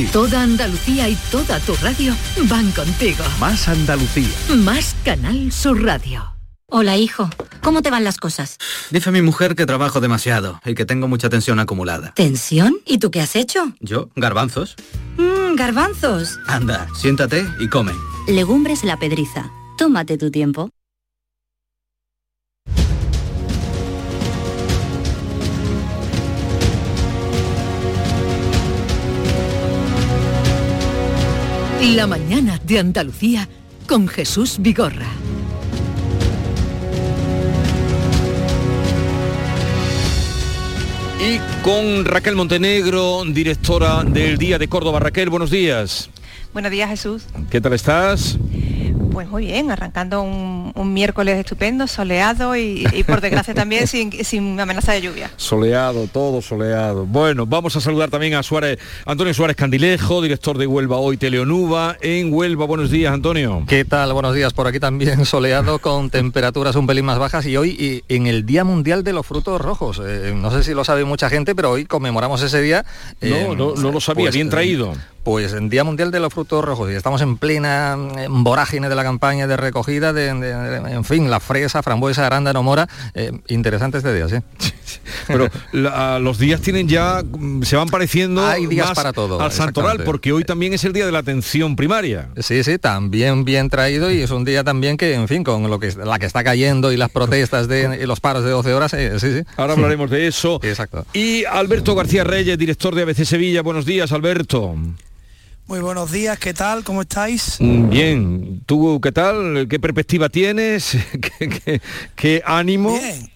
Toda Andalucía y toda tu radio van contigo. Más Andalucía. Más Canal Sur Radio. Hola, hijo. ¿Cómo te van las cosas? Dice mi mujer que trabajo demasiado y que tengo mucha tensión acumulada. ¿Tensión? ¿Y tú qué has hecho? Yo, garbanzos. Mmm, garbanzos. Anda, siéntate y come. Legumbres la pedriza. Tómate tu tiempo. La mañana de Andalucía con Jesús Vigorra. Y con Raquel Montenegro, directora del Día de Córdoba. Raquel, buenos días. Buenos días, Jesús. ¿Qué tal estás? Pues muy bien, arrancando un, un miércoles estupendo, soleado y, y por desgracia también sin, sin, amenaza de lluvia. Soleado, todo soleado. Bueno, vamos a saludar también a Suárez, Antonio Suárez Candilejo, director de Huelva Hoy Teleonuba. En Huelva, buenos días, Antonio. ¿Qué tal? Buenos días. Por aquí también soleado con temperaturas un pelín más bajas y hoy y en el Día Mundial de los Frutos Rojos. Eh, no sé si lo sabe mucha gente, pero hoy conmemoramos ese día. Eh, no, no, no, lo sabía, pues, bien traído. Pues en Día Mundial de los Frutos Rojos y estamos en plena vorágine de la campaña de recogida de, de, de en fin, la fresa, frambuesa, arándano, mora. Eh, interesante este día, sí. Pero la, los días tienen ya, se van pareciendo Hay días más para todo, al santoral, porque hoy también es el día de la atención primaria. Sí, sí, también bien traído y es un día también que, en fin, con lo que la que está cayendo y las protestas de y los paros de 12 horas, eh, sí, sí. Ahora hablaremos de eso. Exacto. Y Alberto García Reyes, director de ABC Sevilla. Buenos días, Alberto. Muy buenos días, ¿qué tal? ¿Cómo estáis? Mm, Bien, ¿tú qué tal? ¿Qué perspectiva tienes? ¿Qué, qué- qué ánimo? Bien.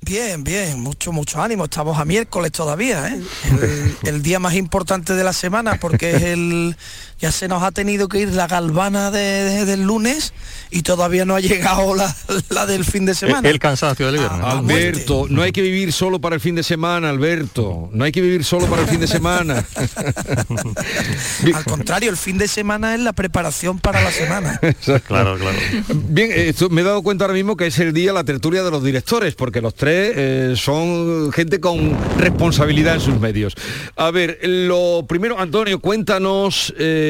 Bien, bien, mucho, mucho ánimo. Estamos a miércoles todavía, ¿eh? El, el día más importante de la semana porque es el... Ya se nos ha tenido que ir la galvana de- de- del lunes y todavía no ha llegado la, la del fin de semana. El cansancio del viernes. Alberto, no hay que vivir solo para el fin de semana, Alberto. No hay que vivir solo para el fin de semana. Al contrario, el fin de semana es la preparación para la semana. Claro, claro. Bien, eh, esto- me he dado cuenta ahora mismo que es el día la tertulia de los directores, porque los tres eh, son gente con responsabilidad en sus medios. A ver, lo primero, Antonio, cuéntanos eh,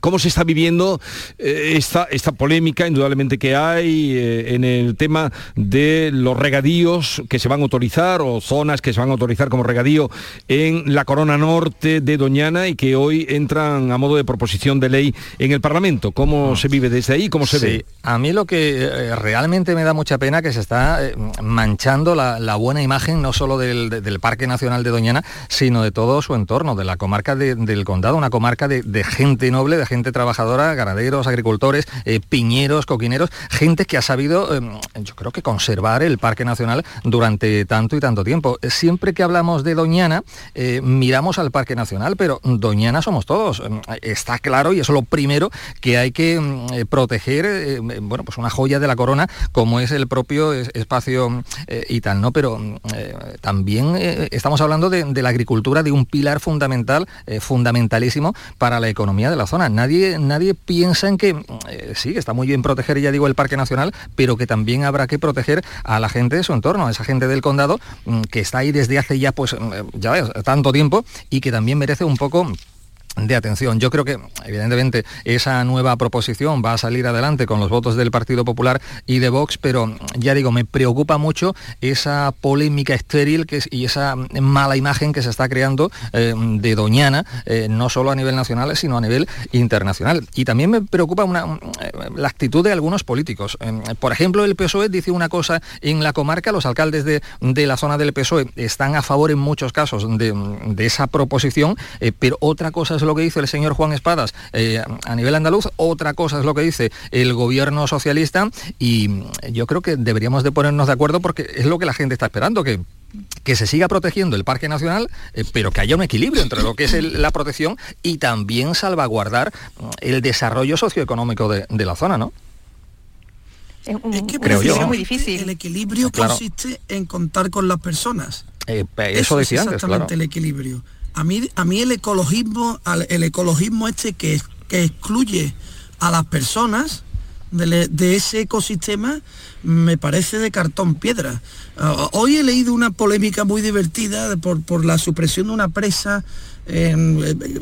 cómo se está viviendo eh, esta, esta polémica, indudablemente que hay eh, en el tema de los regadíos que se van a autorizar o zonas que se van a autorizar como regadío en la corona norte de Doñana y que hoy entran a modo de proposición de ley en el Parlamento. ¿Cómo se vive desde ahí? ¿Cómo se Sí, ve? a mí lo que eh, realmente me da mucha pena que se está manchando la, la buena imagen no solo del, de- del Parque Nacional de Doñana, sino de todo su entorno, de la comarca de- del condado, una comarca de, gente noble, de gente trabajadora, ganaderos, agricultores, eh, piñeros, coquineros, gente que ha sabido, eh, yo creo que conservar el Parque Nacional durante tanto y tanto tiempo. Siempre que hablamos de Doñana, eh, miramos al Parque Nacional, pero Doñana somos todos. Eh, Está claro y eso es lo primero que hay que mm, eh, proteger, bueno, pues una joya de la corona como es el propio es- espacio y tal, ¿no? Pero también estamos hablando de, la agricultura, de un pilar fundamental, fundamentalísimo para la economía de la zona. Nadie, nadie piensa en que, eh, sí, está muy bien proteger, ya digo, el Parque Nacional, pero que también habrá que proteger a la gente de su entorno, a esa gente del condado mm, que está ahí desde hace ya, pues, mm, ya tanto tiempo y que también merece un poco de atención. Yo creo que, evidentemente, esa nueva proposición va a salir adelante con los votos del Partido Popular y de Vox, pero ya digo, me preocupa mucho esa polémica estéril que es- y esa mala imagen que se está creando eh, de Doñana, eh, no solo a nivel nacional, sino a nivel internacional. Y también me preocupa una, eh, la actitud de algunos políticos. Eh, por ejemplo, el PSOE dice una cosa en la comarca, los alcaldes de, de la zona del PSOE están a favor en muchos casos de, de esa proposición, pero otra cosa es lo que dice el señor Juan Espadas eh, a nivel andaluz, otra cosa es lo que dice el gobierno socialista y yo creo que deberíamos de ponernos de acuerdo porque es lo que la gente está esperando, que que se siga protegiendo el Parque Nacional, eh, pero que haya un equilibrio entre lo que es el- la protección y también salvaguardar el desarrollo socioeconómico de, de la zona, ¿no? Es un, que decisión precisamente muy difícil. El equilibrio Claro. consiste en contar con las personas. Eh, eso, es decía antes, exactamente claro. el equilibrio. A mí, a mí el ecologismo, el ecologismo este que, que excluye a las personas de, ese ecosistema me parece de cartón piedra. Ah, hoy he leído una polémica muy divertida por, por la supresión de una presa, eh,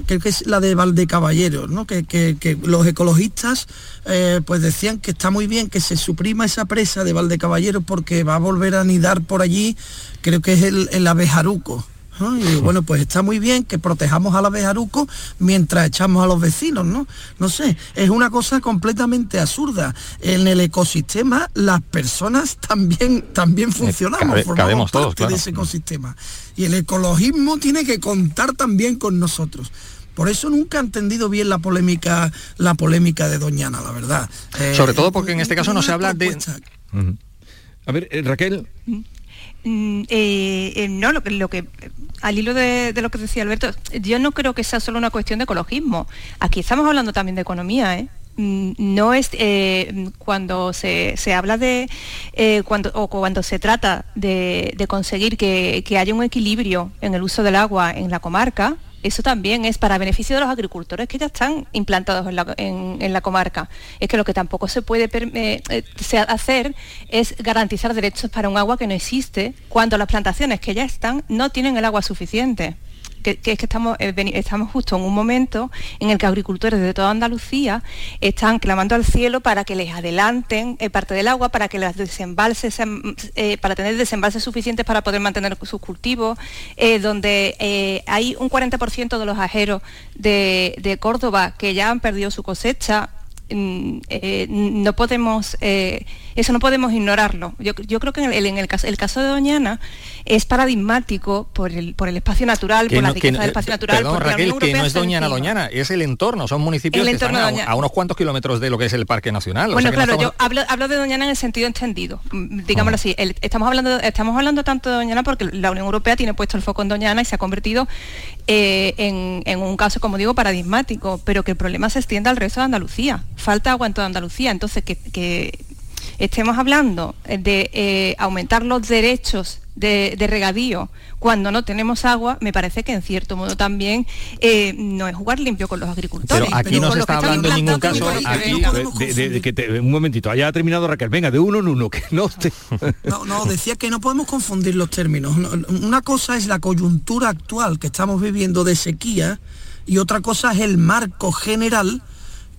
creo que es la de Valdecaballeros, ¿no? que, que- que los ecologistas eh, pues decían que está muy bien que se suprima esa presa de Valdecaballeros porque va a volver a anidar por allí, creo que es el, el abejaruco. ¿No? Y bueno, pues está muy bien que protejamos al abejaruco mientras echamos a los vecinos, ¿no? No sé, es una cosa completamente absurda. En el ecosistema las personas también, también funcionamos, cabe- formamos cabemos parte todos, claro. de ese ecosistema. Y el ecologismo tiene que contar también con nosotros. Por eso nunca he entendido bien la polémica, la polémica de Doñana, la verdad. Eh, Sobre todo porque en este caso no se habla de... A ver, eh, Raquel. Mm, eh, eh, no, lo que, lo que al hilo de, lo que decía Alberto, yo no creo que sea solo una cuestión de ecologismo. Aquí estamos hablando también de economía, ¿eh? Mm, No es eh, cuando se, se habla de cuando o cuando se trata de, de conseguir que, que haya un equilibrio en el uso del agua en la comarca, eso también es para beneficio de los agricultores que ya están implantados en la, comarca. Es que lo que tampoco se puede eh, eh, hacer es garantizar derechos para un agua que no existe cuando las plantaciones que ya están no tienen el agua suficiente. Que, es que estamos, eh, estamos justo en un momento en el que agricultores de toda Andalucía están clamando al cielo para que les adelanten eh, parte del agua, para que las desembalses, sean, eh, para tener desembalses suficientes para poder mantener sus cultivos, donde hay un 40% de los ajeros de, de Córdoba que ya han perdido su cosecha, mm, eh, no podemos, eh, eso no podemos ignorarlo. Yo, creo que en, el, caso, el caso de Doñana es paradigmático por el, por el espacio natural, por la riqueza del espacio natural. Perdón, Raquel, que no es Doñana Doñana, es el entorno, son municipios que están a, unos cuantos kilómetros de lo que es el Parque Nacional. Bueno, claro, yo hablo, hablo, de Doñana en el sentido entendido, mm, digámoslo así. estamos, hablando, estamos hablando tanto de Doñana porque la Unión Europea tiene puesto el foco en Doñana y se ha convertido en, en un caso, como digo, paradigmático, pero que el problema se extienda al resto de Andalucía. Falta agua en toda Andalucía. Entonces, que, estemos hablando de eh, aumentar los derechos de, regadío cuando no tenemos agua, me parece que en cierto modo también eh, no es jugar limpio con los agricultores. Pero aquí no se está hablando en ningún caso. un momentito, haya terminado Raquel. Venga, de uno en uno, que no No, no, decía que no podemos confundir los términos. Una cosa es la coyuntura actual que estamos viviendo de sequía y otra cosa es el marco general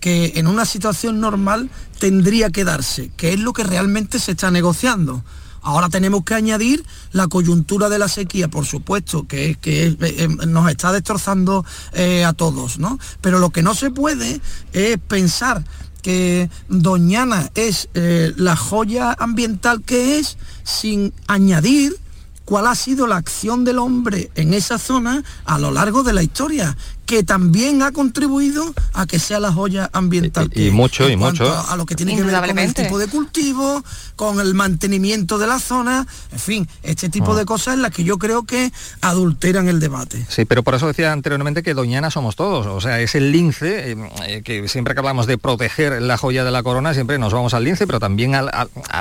que en una situación normal tendría que darse, que es lo que realmente se está negociando. Ahora tenemos que añadir la coyuntura de la sequía, por supuesto, que, eh, eh, nos está destrozando eh, a todos, ¿no? Pero lo que no se puede es pensar que Doñana es la joya ambiental que es sin añadir cuál ha sido la acción del hombre en esa zona a lo largo de la historia que también ha contribuido a que sea la joya ambiental. Y, mucho, y mucho. A, lo que tiene que ver con el tipo de cultivo, con el mantenimiento de la zona, en fin, este tipo de ah. cosas en las que yo creo que adulteran el debate. Sí, pero por eso decía anteriormente que Doñana somos todos, o sea, es el lince, eh, eh, que siempre que hablamos de proteger la joya de la corona, siempre nos vamos al lince, pero también al,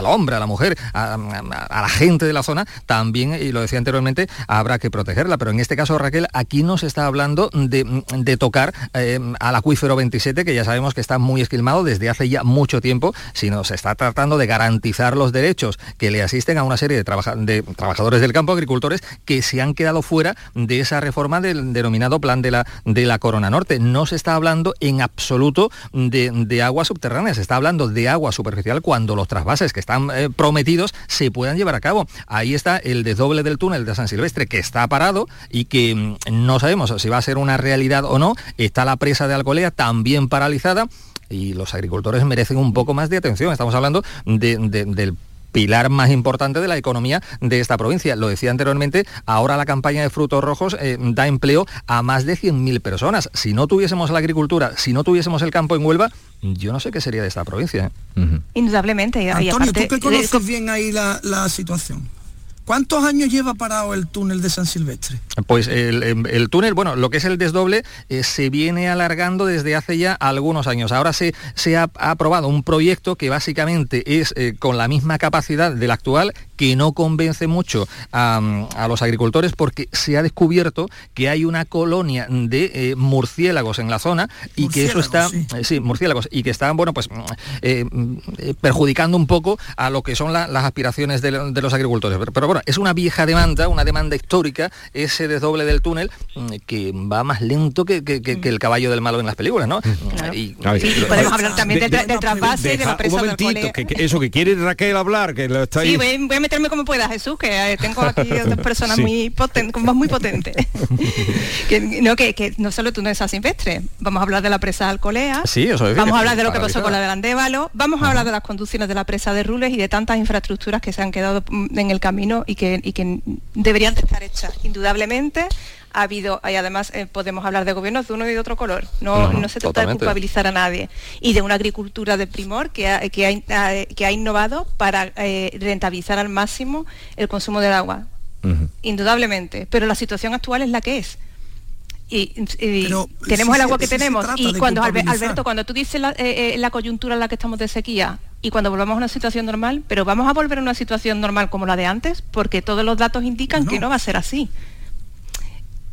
hombre, a la mujer, a, la gente de la zona, también, y lo decía anteriormente, habrá que protegerla. Pero en este caso, Raquel, aquí no se está hablando de de tocar eh, al acuífero 27, que ya sabemos que está muy esquilmado desde hace ya mucho tiempo, sino se está tratando de garantizar los derechos que le asisten a una serie de, trabajadores del campo, agricultores, que se han quedado fuera de esa reforma del denominado plan de la, de la Corona Norte. No se está hablando en absoluto de, agua subterránea, se está hablando de agua superficial cuando los trasvases que están eh, prometidos se puedan llevar a cabo. Ahí está el desdoble del túnel de San Silvestre, que está parado y que mm, no sabemos si va a ser una realidad o no. Está la presa de Alcolea también paralizada y los agricultores merecen un poco más de atención. Estamos hablando del pilar más importante de la economía de esta provincia. Lo decía anteriormente, ahora la campaña de frutos rojos eh, da empleo a más de 100.000 personas. Si no tuviésemos la agricultura, si no tuviésemos el campo en Huelva, yo no sé qué sería de esta provincia. ¿eh? Indudablemente. Antonio, ¿tú que conoces bien ahí la situación? ¿Cuántos años lleva parado el túnel de San Silvestre? Pues el, túnel, bueno, lo que es el desdoble eh, se viene alargando desde hace ya algunos años. Ahora se, se ha, aprobado un proyecto que básicamente es eh, con la misma capacidad del actual que no convence mucho a, los agricultores porque se ha descubierto que hay una colonia de eh, murciélagos en la zona y que eso está, sí. murciélagos, y que están, bueno, pues perjudicando un poco a lo que son las aspiraciones de, los agricultores. pero bueno, es una vieja demanda, una demanda histórica, ese desdoble del túnel mm, que va más lento que, el caballo del malo en las películas, ¿no? Y, podemos hablar también del de, trasvase de la presa un que, eso que quiere Raquel hablar, que lo está ahí. Sí, voy, a meterme como pueda, Jesús, que eh, tengo aquí dos personas muy potentes, muy potentes. que, no, que, no solo tú no es Silvestre, vamos a hablar de la presa de Alcolea, sí, eso vamos a hablar de lo que pasó con la de Landévalo, vamos a hablar de las conducciones de la presa de Rules y de tantas infraestructuras que se han quedado mm, en el camino y que, que deberían de estar hechas. Indudablemente ha habido, y además eh, podemos hablar de gobiernos de uno y de otro color, no, no, se trata de culpabilizar a nadie, y de una agricultura de primor que ha, que ha, que ha innovado para eh, rentabilizar al máximo el consumo del agua, indudablemente, pero la situación actual es la que es. Y, tenemos el agua que tenemos. y cuando Alberto cuando tú dices la, eh, la coyuntura en la que estamos de sequía y cuando volvamos a una situación normal, pero vamos a volver a una situación normal como la de antes, porque todos los datos indican que no va a ser así.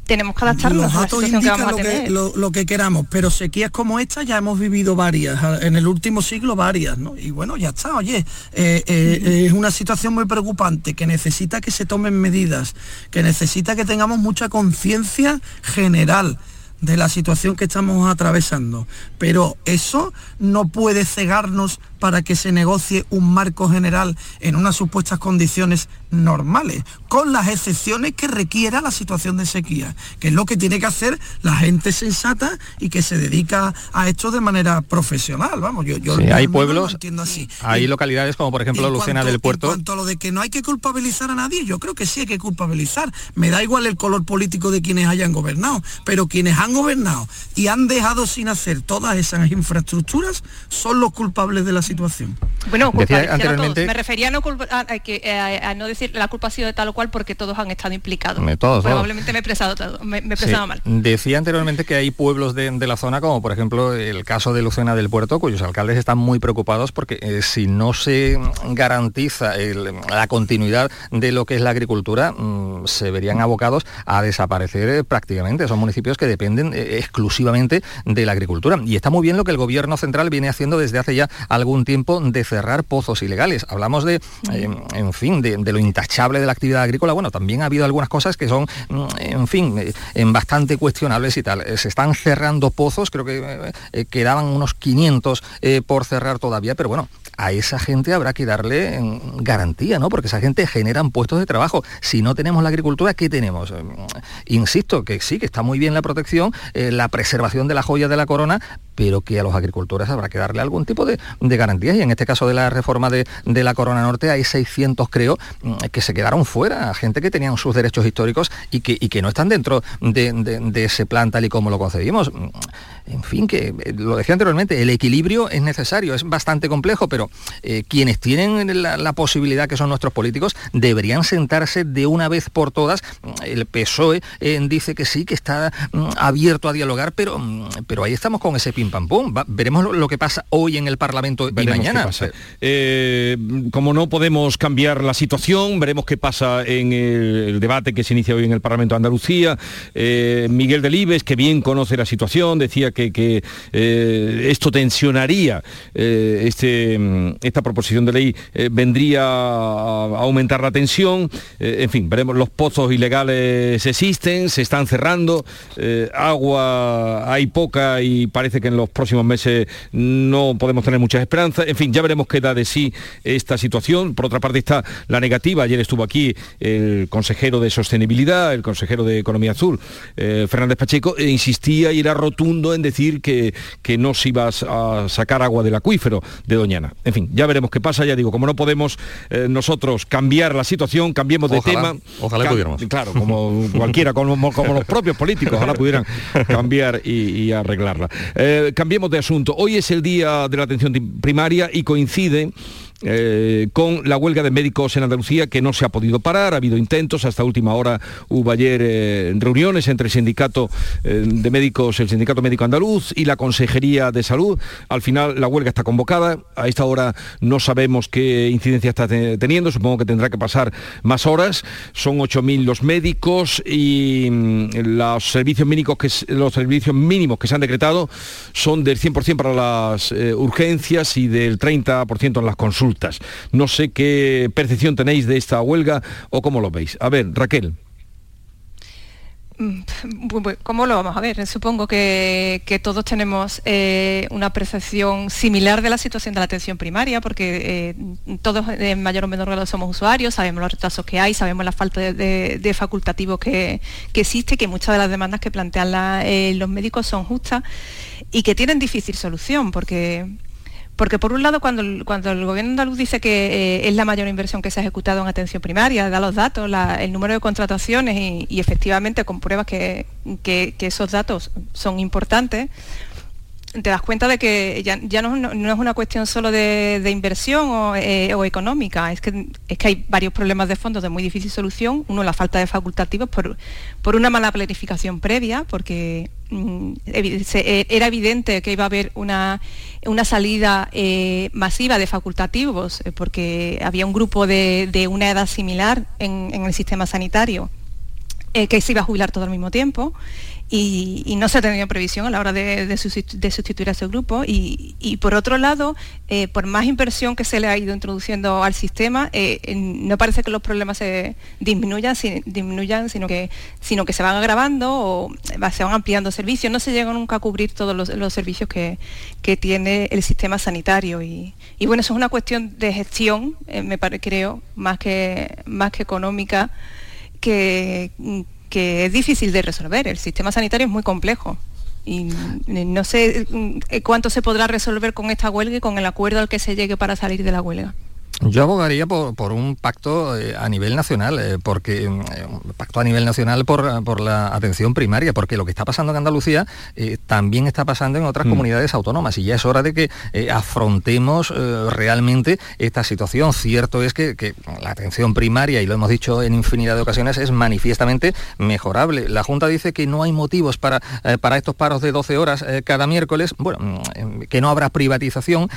Tenemos que adaptarnos a la situación que vamos a tener. lo, que queramos, pero sequías como esta ya hemos vivido varias, en el último siglo varias, ¿no? Y bueno, ya está, oye, eh, eh, es una situación muy preocupante que necesita que se tomen medidas, que necesita que tengamos mucha conciencia general de la situación que estamos atravesando, pero eso no puede cegarnos para que se negocie un marco general en unas supuestas condiciones normales, con las excepciones que requiera la situación de sequía, que es lo que tiene que hacer la gente sensata y que se dedica a esto de manera profesional. Vamos, yo, yo Sí, hay lo pueblos, entiendo así. hay localidades como por ejemplo En Lucena cuanto- del Puerto. En cuanto a lo de que no hay que culpabilizar a nadie, yo creo que sí hay que culpabilizar. Me da igual el color político de quienes hayan gobernado, pero quienes han gobernado y han dejado sin hacer todas esas infraestructuras son los culpables de la situación. Bueno, Decía anteriormente-. Me refería a no, culpa- a- a que- a- a no decir la culpa ha sido de tal o cual porque todos han estado implicados. Me- todos, todos. Probablemente me he expresado, todo- me, me he Sí, expresado mal. Decía anteriormente que hay pueblos de, de la zona, como por ejemplo el caso de Lucena del Puerto, cuyos alcaldes están muy preocupados porque eh, si no se garantiza el- la continuidad de lo que es la agricultura, mm, se verían abocados a desaparecer eh, prácticamente. Son municipios que dependen eh, exclusivamente de la agricultura. Y está muy bien lo que el gobierno central viene haciendo desde hace ya algún tiempo de cerrar pozos ilegales. Hablamos de, eh, en fin, de, de lo intachable de la actividad agrícola. Bueno, también ha habido algunas cosas que son, mm, en fin, eh, en bastante cuestionables y tal. Se están cerrando pozos, creo que eh, quedaban unos 500 eh, por cerrar todavía, pero bueno, a esa gente habrá que darle mm, garantía, ¿no? Porque esa gente generan puestos de trabajo. Si no tenemos la agricultura, ¿qué tenemos? Eh, Insisto, que sí, que está muy bien la protección, la preservación de la joya de la corona, pero que a los agricultores habrá que darle algún tipo de, garantías. Y en este caso de la reforma de, la Corona Norte hay 600, creo, mm, que se quedaron fuera, gente que tenían sus derechos históricos y que, no están dentro de, ese plan tal y como lo concebimos. Mm, En fin, que eh, lo decía anteriormente, el equilibrio es necesario, es bastante complejo, pero eh, quienes tienen la, posibilidad, que son nuestros políticos, deberían sentarse de una vez por todas. Mm, El PSOE eh, dice que sí, que está abierto a dialogar, pero, pero ahí estamos con ese pim pam pum. Va- veremos lo, lo que pasa hoy en el Parlamento y mañana. Eh, como no podemos cambiar la situación, veremos qué pasa en el, el debate que se inicia hoy en el Parlamento de Andalucía. Eh, Miguel Delibes, que bien conoce la situación, decía que, que, eh, esto tensionaría, eh, este, mm, esta proposición de ley vendría a aumentar la tensión. En fin, veremos, los pozos ilegales existen, se están cerrando, agua hay poca y parece que en los próximos meses no podemos tener muchas esperanzas. En fin, ya veremos qué da de sí esta situación. Por otra parte está la negativa. Ayer estuvo aquí el consejero de Sostenibilidad, el consejero de Economía Azul, eh, Fernández Pacheco, e insistía y era rotundo en decir que, que no se iba a sacar agua del acuífero de Doñana. En fin, ya veremos qué pasa. Ya digo, como no podemos eh, nosotros cambiar la situación, cambiemos de Ojalá, tema. ojalá Cam- pudiéramos. Claro, como cualquiera, como, como los propios políticos, ojalá pudieran cambiar y, y arreglarla. Eh, cambiemos de asunto. Hoy es el día de la atención primaria y coincide eh, con la huelga de médicos en Andalucía que no se ha podido parar, ha habido intentos, hasta última hora hubo ayer eh, reuniones entre el sindicato eh, de médicos, el sindicato médico andaluz y la Consejería de Salud. Al final la huelga está convocada, a esta hora no sabemos qué incidencia está te- teniendo, supongo que tendrá que pasar más horas, son 8.000 los médicos y mm, los servicios mínimos que, los servicios mínimos que se han decretado son del 100% para las urgencias y del 30% en las consultas. No sé qué percepción tenéis de esta huelga o cómo lo veis. A ver, Raquel. Mm, ¿Cómo lo vamos a ver? Supongo que, todos tenemos eh, una percepción similar de la situación de la atención primaria, porque eh, todos en mayor o menor grado somos usuarios, sabemos los retrasos que hay, sabemos la falta de, facultativos que, existe, que muchas de las demandas que plantean la- eh, los médicos son justas y que tienen difícil solución, porque porque por un lado, cuando el, cuando el gobierno andaluz dice que eh, es la mayor inversión que se ha ejecutado en atención primaria, da los datos, el número de contrataciones y, efectivamente con pruebas que esos datos son importantes, te das cuenta de que ya, no, es una cuestión solo de, inversión o, eh, o económica, es que, es que hay varios problemas de fondo de muy difícil solución. Uno, la falta de facultativos por, por una mala planificación previa, porque mm, eh, era evidente que iba a haber una, una salida eh, masiva de facultativos, porque había un grupo de, de una edad similar en, el sistema sanitario que se iba a jubilar todo al mismo tiempo y, no se ha tenido previsión a la hora de, sustituir a ese grupo. Y, por otro lado, eh, por más inversión que se le ha ido introduciendo al sistema, eh, no parece que los problemas se disminuyan, disminuyan sino, que, sino que se van agravando o se van ampliando servicios. No se llega nunca a cubrir todos los, servicios que, tiene el sistema sanitario. Y, bueno, eso es una cuestión de gestión, eh, me creo, más que, más que económica, que que es difícil de resolver. El sistema sanitario es muy complejo y no sé eh, cuánto se podrá resolver con esta huelga y con el acuerdo al que se llegue para salir de la huelga. Yo abogaría por, un pacto eh, a nivel nacional, eh, porque mm, eh, un pacto a nivel nacional por, la atención primaria, porque lo que está pasando en Andalucía también está pasando en otras mm. comunidades autónomas y ya es hora de que afrontemos realmente esta situación. Cierto es que, la atención primaria, y lo hemos dicho en infinidad de ocasiones, es manifiestamente mejorable. La Junta dice que no hay motivos para, para estos paros de 12 horas cada miércoles, bueno, mm, que no habrá privatización,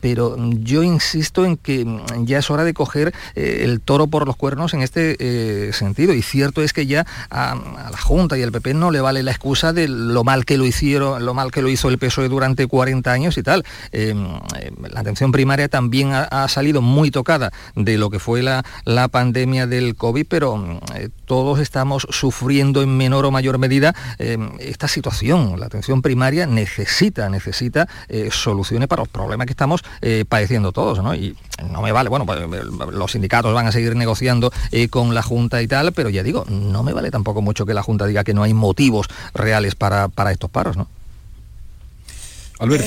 pero yo insisto en que mm, ya es hora de coger eh, el toro por los cuernos en este eh, sentido. Y cierto es que ya a, la Junta y al PP no le vale la excusa de lo mal que lo hicieron, lo mal que lo hizo el PSOE durante 40 años y tal. Eh, la atención primaria también ha, salido muy tocada de lo que fue la, la pandemia del COVID, pero mm, todos estamos sufriendo en menor o mayor medida esta situación. La atención primaria necesita, necesita soluciones para los problemas que estamos padeciendo todos. ¿no? No me vale, bueno, pues, los sindicatos van a seguir negociando eh, con la Junta y tal, pero ya digo, no me vale tampoco mucho que la Junta diga que no hay motivos reales para, para estos paros, ¿no?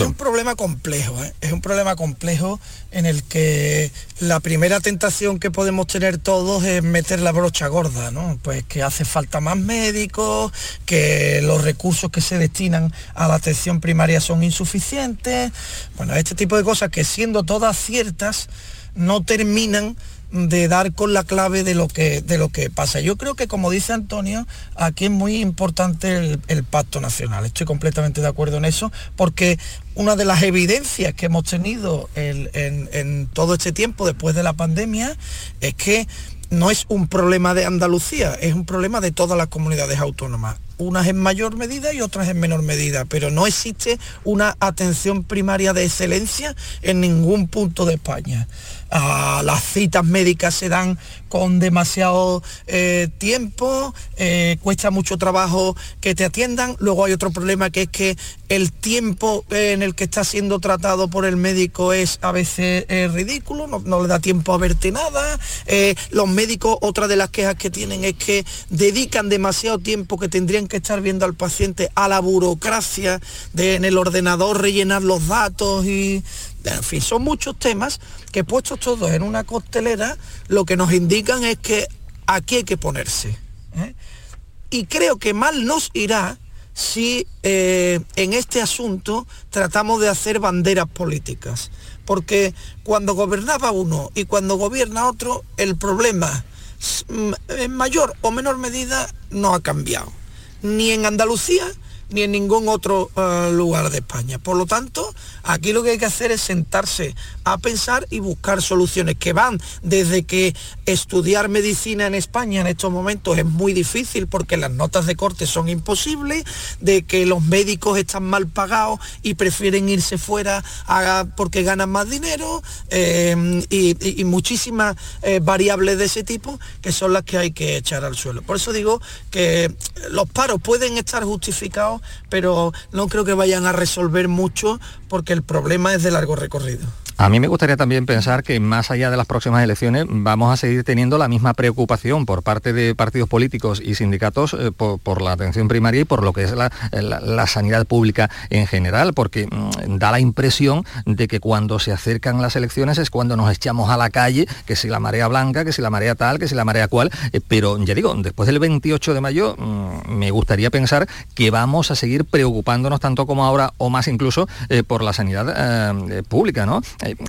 Es un problema complejo, ¿eh? es un problema complejo en el que la primera tentación que podemos tener todos es meter la brocha gorda, ¿no? Pues que hace falta más médicos, que los recursos que se destinan a la atención primaria son insuficientes. Bueno, este tipo de cosas que siendo todas ciertas no terminan de dar con la clave de lo que, de lo que pasa. Yo creo que, como dice Antonio, aquí es muy importante el, pacto nacional. Estoy completamente de acuerdo en eso, porque una de las evidencias que hemos tenido en, todo este tiempo después de la pandemia es que no es un problema de Andalucía, es un problema de todas las comunidades autónomas. Unas en mayor medida y otras en menor medida, pero no existe una atención primaria de excelencia en ningún punto de España las citas médicas se dan con demasiado eh, tiempo, eh, cuesta mucho trabajo que te atiendan. Luego hay otro problema que es que el tiempo en el que está siendo tratado por el médico es a veces ridículo, no, le da tiempo a verte nada. Eh, los médicos, otra de las quejas que tienen es que dedican demasiado tiempo que tendrían que estar viendo al paciente a la burocracia de en el ordenador rellenar los datos y en fin, son muchos temas que puestos todos en una costelera, lo que nos indican es que aquí hay que ponerse. ¿eh? Y creo que mal nos irá si eh, en este asunto tratamos de hacer banderas políticas. Porque cuando gobernaba uno y cuando gobierna otro, el problema en mayor o menor medida no ha cambiado. Ni en Andalucía ni en ningún otro eh, lugar de España. Por lo tanto, aquí lo que hay que hacer es sentarse a pensar y buscar soluciones que van desde que estudiar medicina en España en estos momentos es muy difícil porque las notas de corte son imposibles, de que los médicos están mal pagados y prefieren irse fuera porque ganan más dinero eh, y, muchísimas eh, variables de ese tipo que son las que hay que echar al suelo. Por eso digo que los paros pueden estar justificados pero no creo que vayan a resolver mucho porque el problema es de largo recorrido. A mí me gustaría también pensar que más allá de las próximas elecciones vamos a seguir teniendo la misma preocupación por parte de partidos políticos y sindicatos eh, por, la atención primaria y por lo que es la, sanidad pública en general, porque mm, da la impresión de que cuando se acercan las elecciones es cuando nos echamos a la calle, que si la marea blanca, que si la marea tal, que si la marea cual, eh, pero ya digo, después del 28 de mayo mm, me gustaría pensar que vamos a seguir preocupándonos tanto como ahora o más incluso eh, por la sanidad pública, ¿no?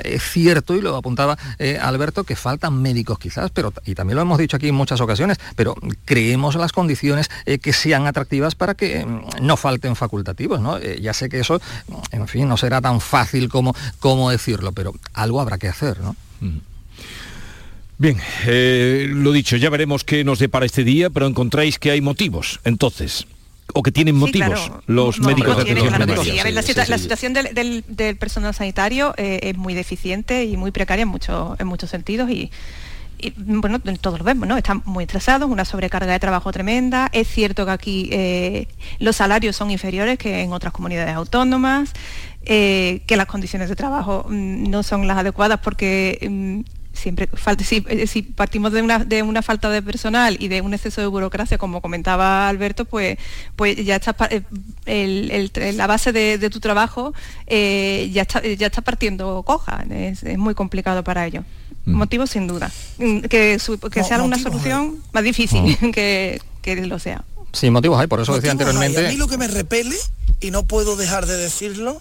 Es cierto, y lo apuntaba eh, Alberto, que faltan médicos quizás, pero, y también lo hemos dicho aquí en muchas ocasiones, pero creemos las condiciones eh, que sean atractivas para que mm, no falten facultativos, ¿no? Eh, ya sé que eso, en fin, no será tan fácil como, como decirlo, pero algo habrá que hacer, ¿no? Mm. Bien, lo dicho, ya veremos qué nos depara este día, pero encontráis que hay motivos, entonces. O que tienen motivos claro. los No, médicos de tiene, atención claro que primaria. sí. A ver, la, Sí, situa- sí, la sí. situación del, del- del personal sanitario eh, es muy deficiente y muy precaria en, muchos en muchos sentidos y, y, bueno, todos lo vemos, ¿no? Están muy estresados, una sobrecarga de trabajo tremenda. Es cierto que aquí eh, los salarios son inferiores que en otras comunidades autónomas, eh, que las condiciones de trabajo mm, no son las adecuadas porque mm, siempre falta, si, eh, si partimos de una, de una falta de personal y de un exceso de burocracia, como comentaba Alberto, pues, pues ya está pa- eh, el- el- la base de, de tu trabajo eh, ya, está, ya está partiendo coja. Es, es muy complicado para ellos. Motivo sin duda. Mm, Que, su- que Mo- sea una motivos, solución más difícil que, que lo sea. Sí, motivos hay, por eso decía Motivos hay. anteriormente. A mí lo que me repele, y no puedo dejar de decirlo,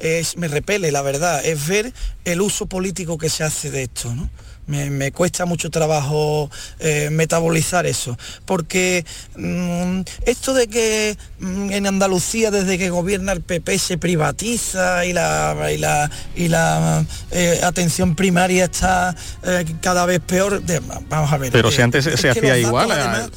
es, me repele, la verdad, es ver el uso político que se hace de esto, ¿no? Me, me cuesta mucho trabajo eh, metabolizar eso, porque mm, esto de que mm, en Andalucía desde que gobierna el PP se privatiza y la, y la, y la eh, atención primaria está eh, cada vez peor, de- vamos a ver. Pero si antes se hacía datos, igual, además,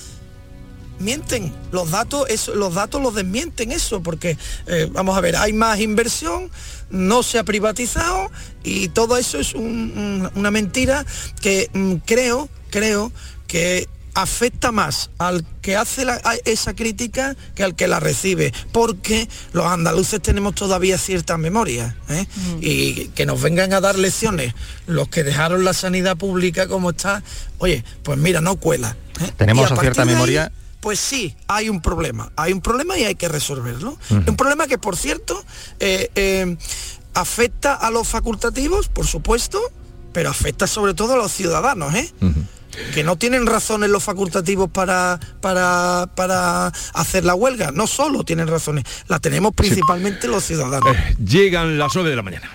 mienten los datos eso, los datos los desmienten eso porque eh, vamos a ver hay más inversión no se ha privatizado y todo eso es un- un- una mentira que mm, creo creo que afecta más al que hace la- a- esa crítica que al que la recibe porque los andaluces tenemos todavía cierta memoria ¿eh? y que nos vengan a dar lecciones los que dejaron la sanidad pública como está oye pues mira no cuela ¿eh? Tenemos a cierta ahí, memoria pues sí, hay un problema. Hay un problema y hay que resolverlo. Un problema que, por cierto, eh, eh, afecta a los facultativos, por supuesto, pero afecta sobre todo a los ciudadanos, ¿eh? que no tienen razones los facultativos para, para, para hacer la huelga. No solo tienen razones, la tenemos principalmente los ciudadanos. Llegan las 9 de la mañana.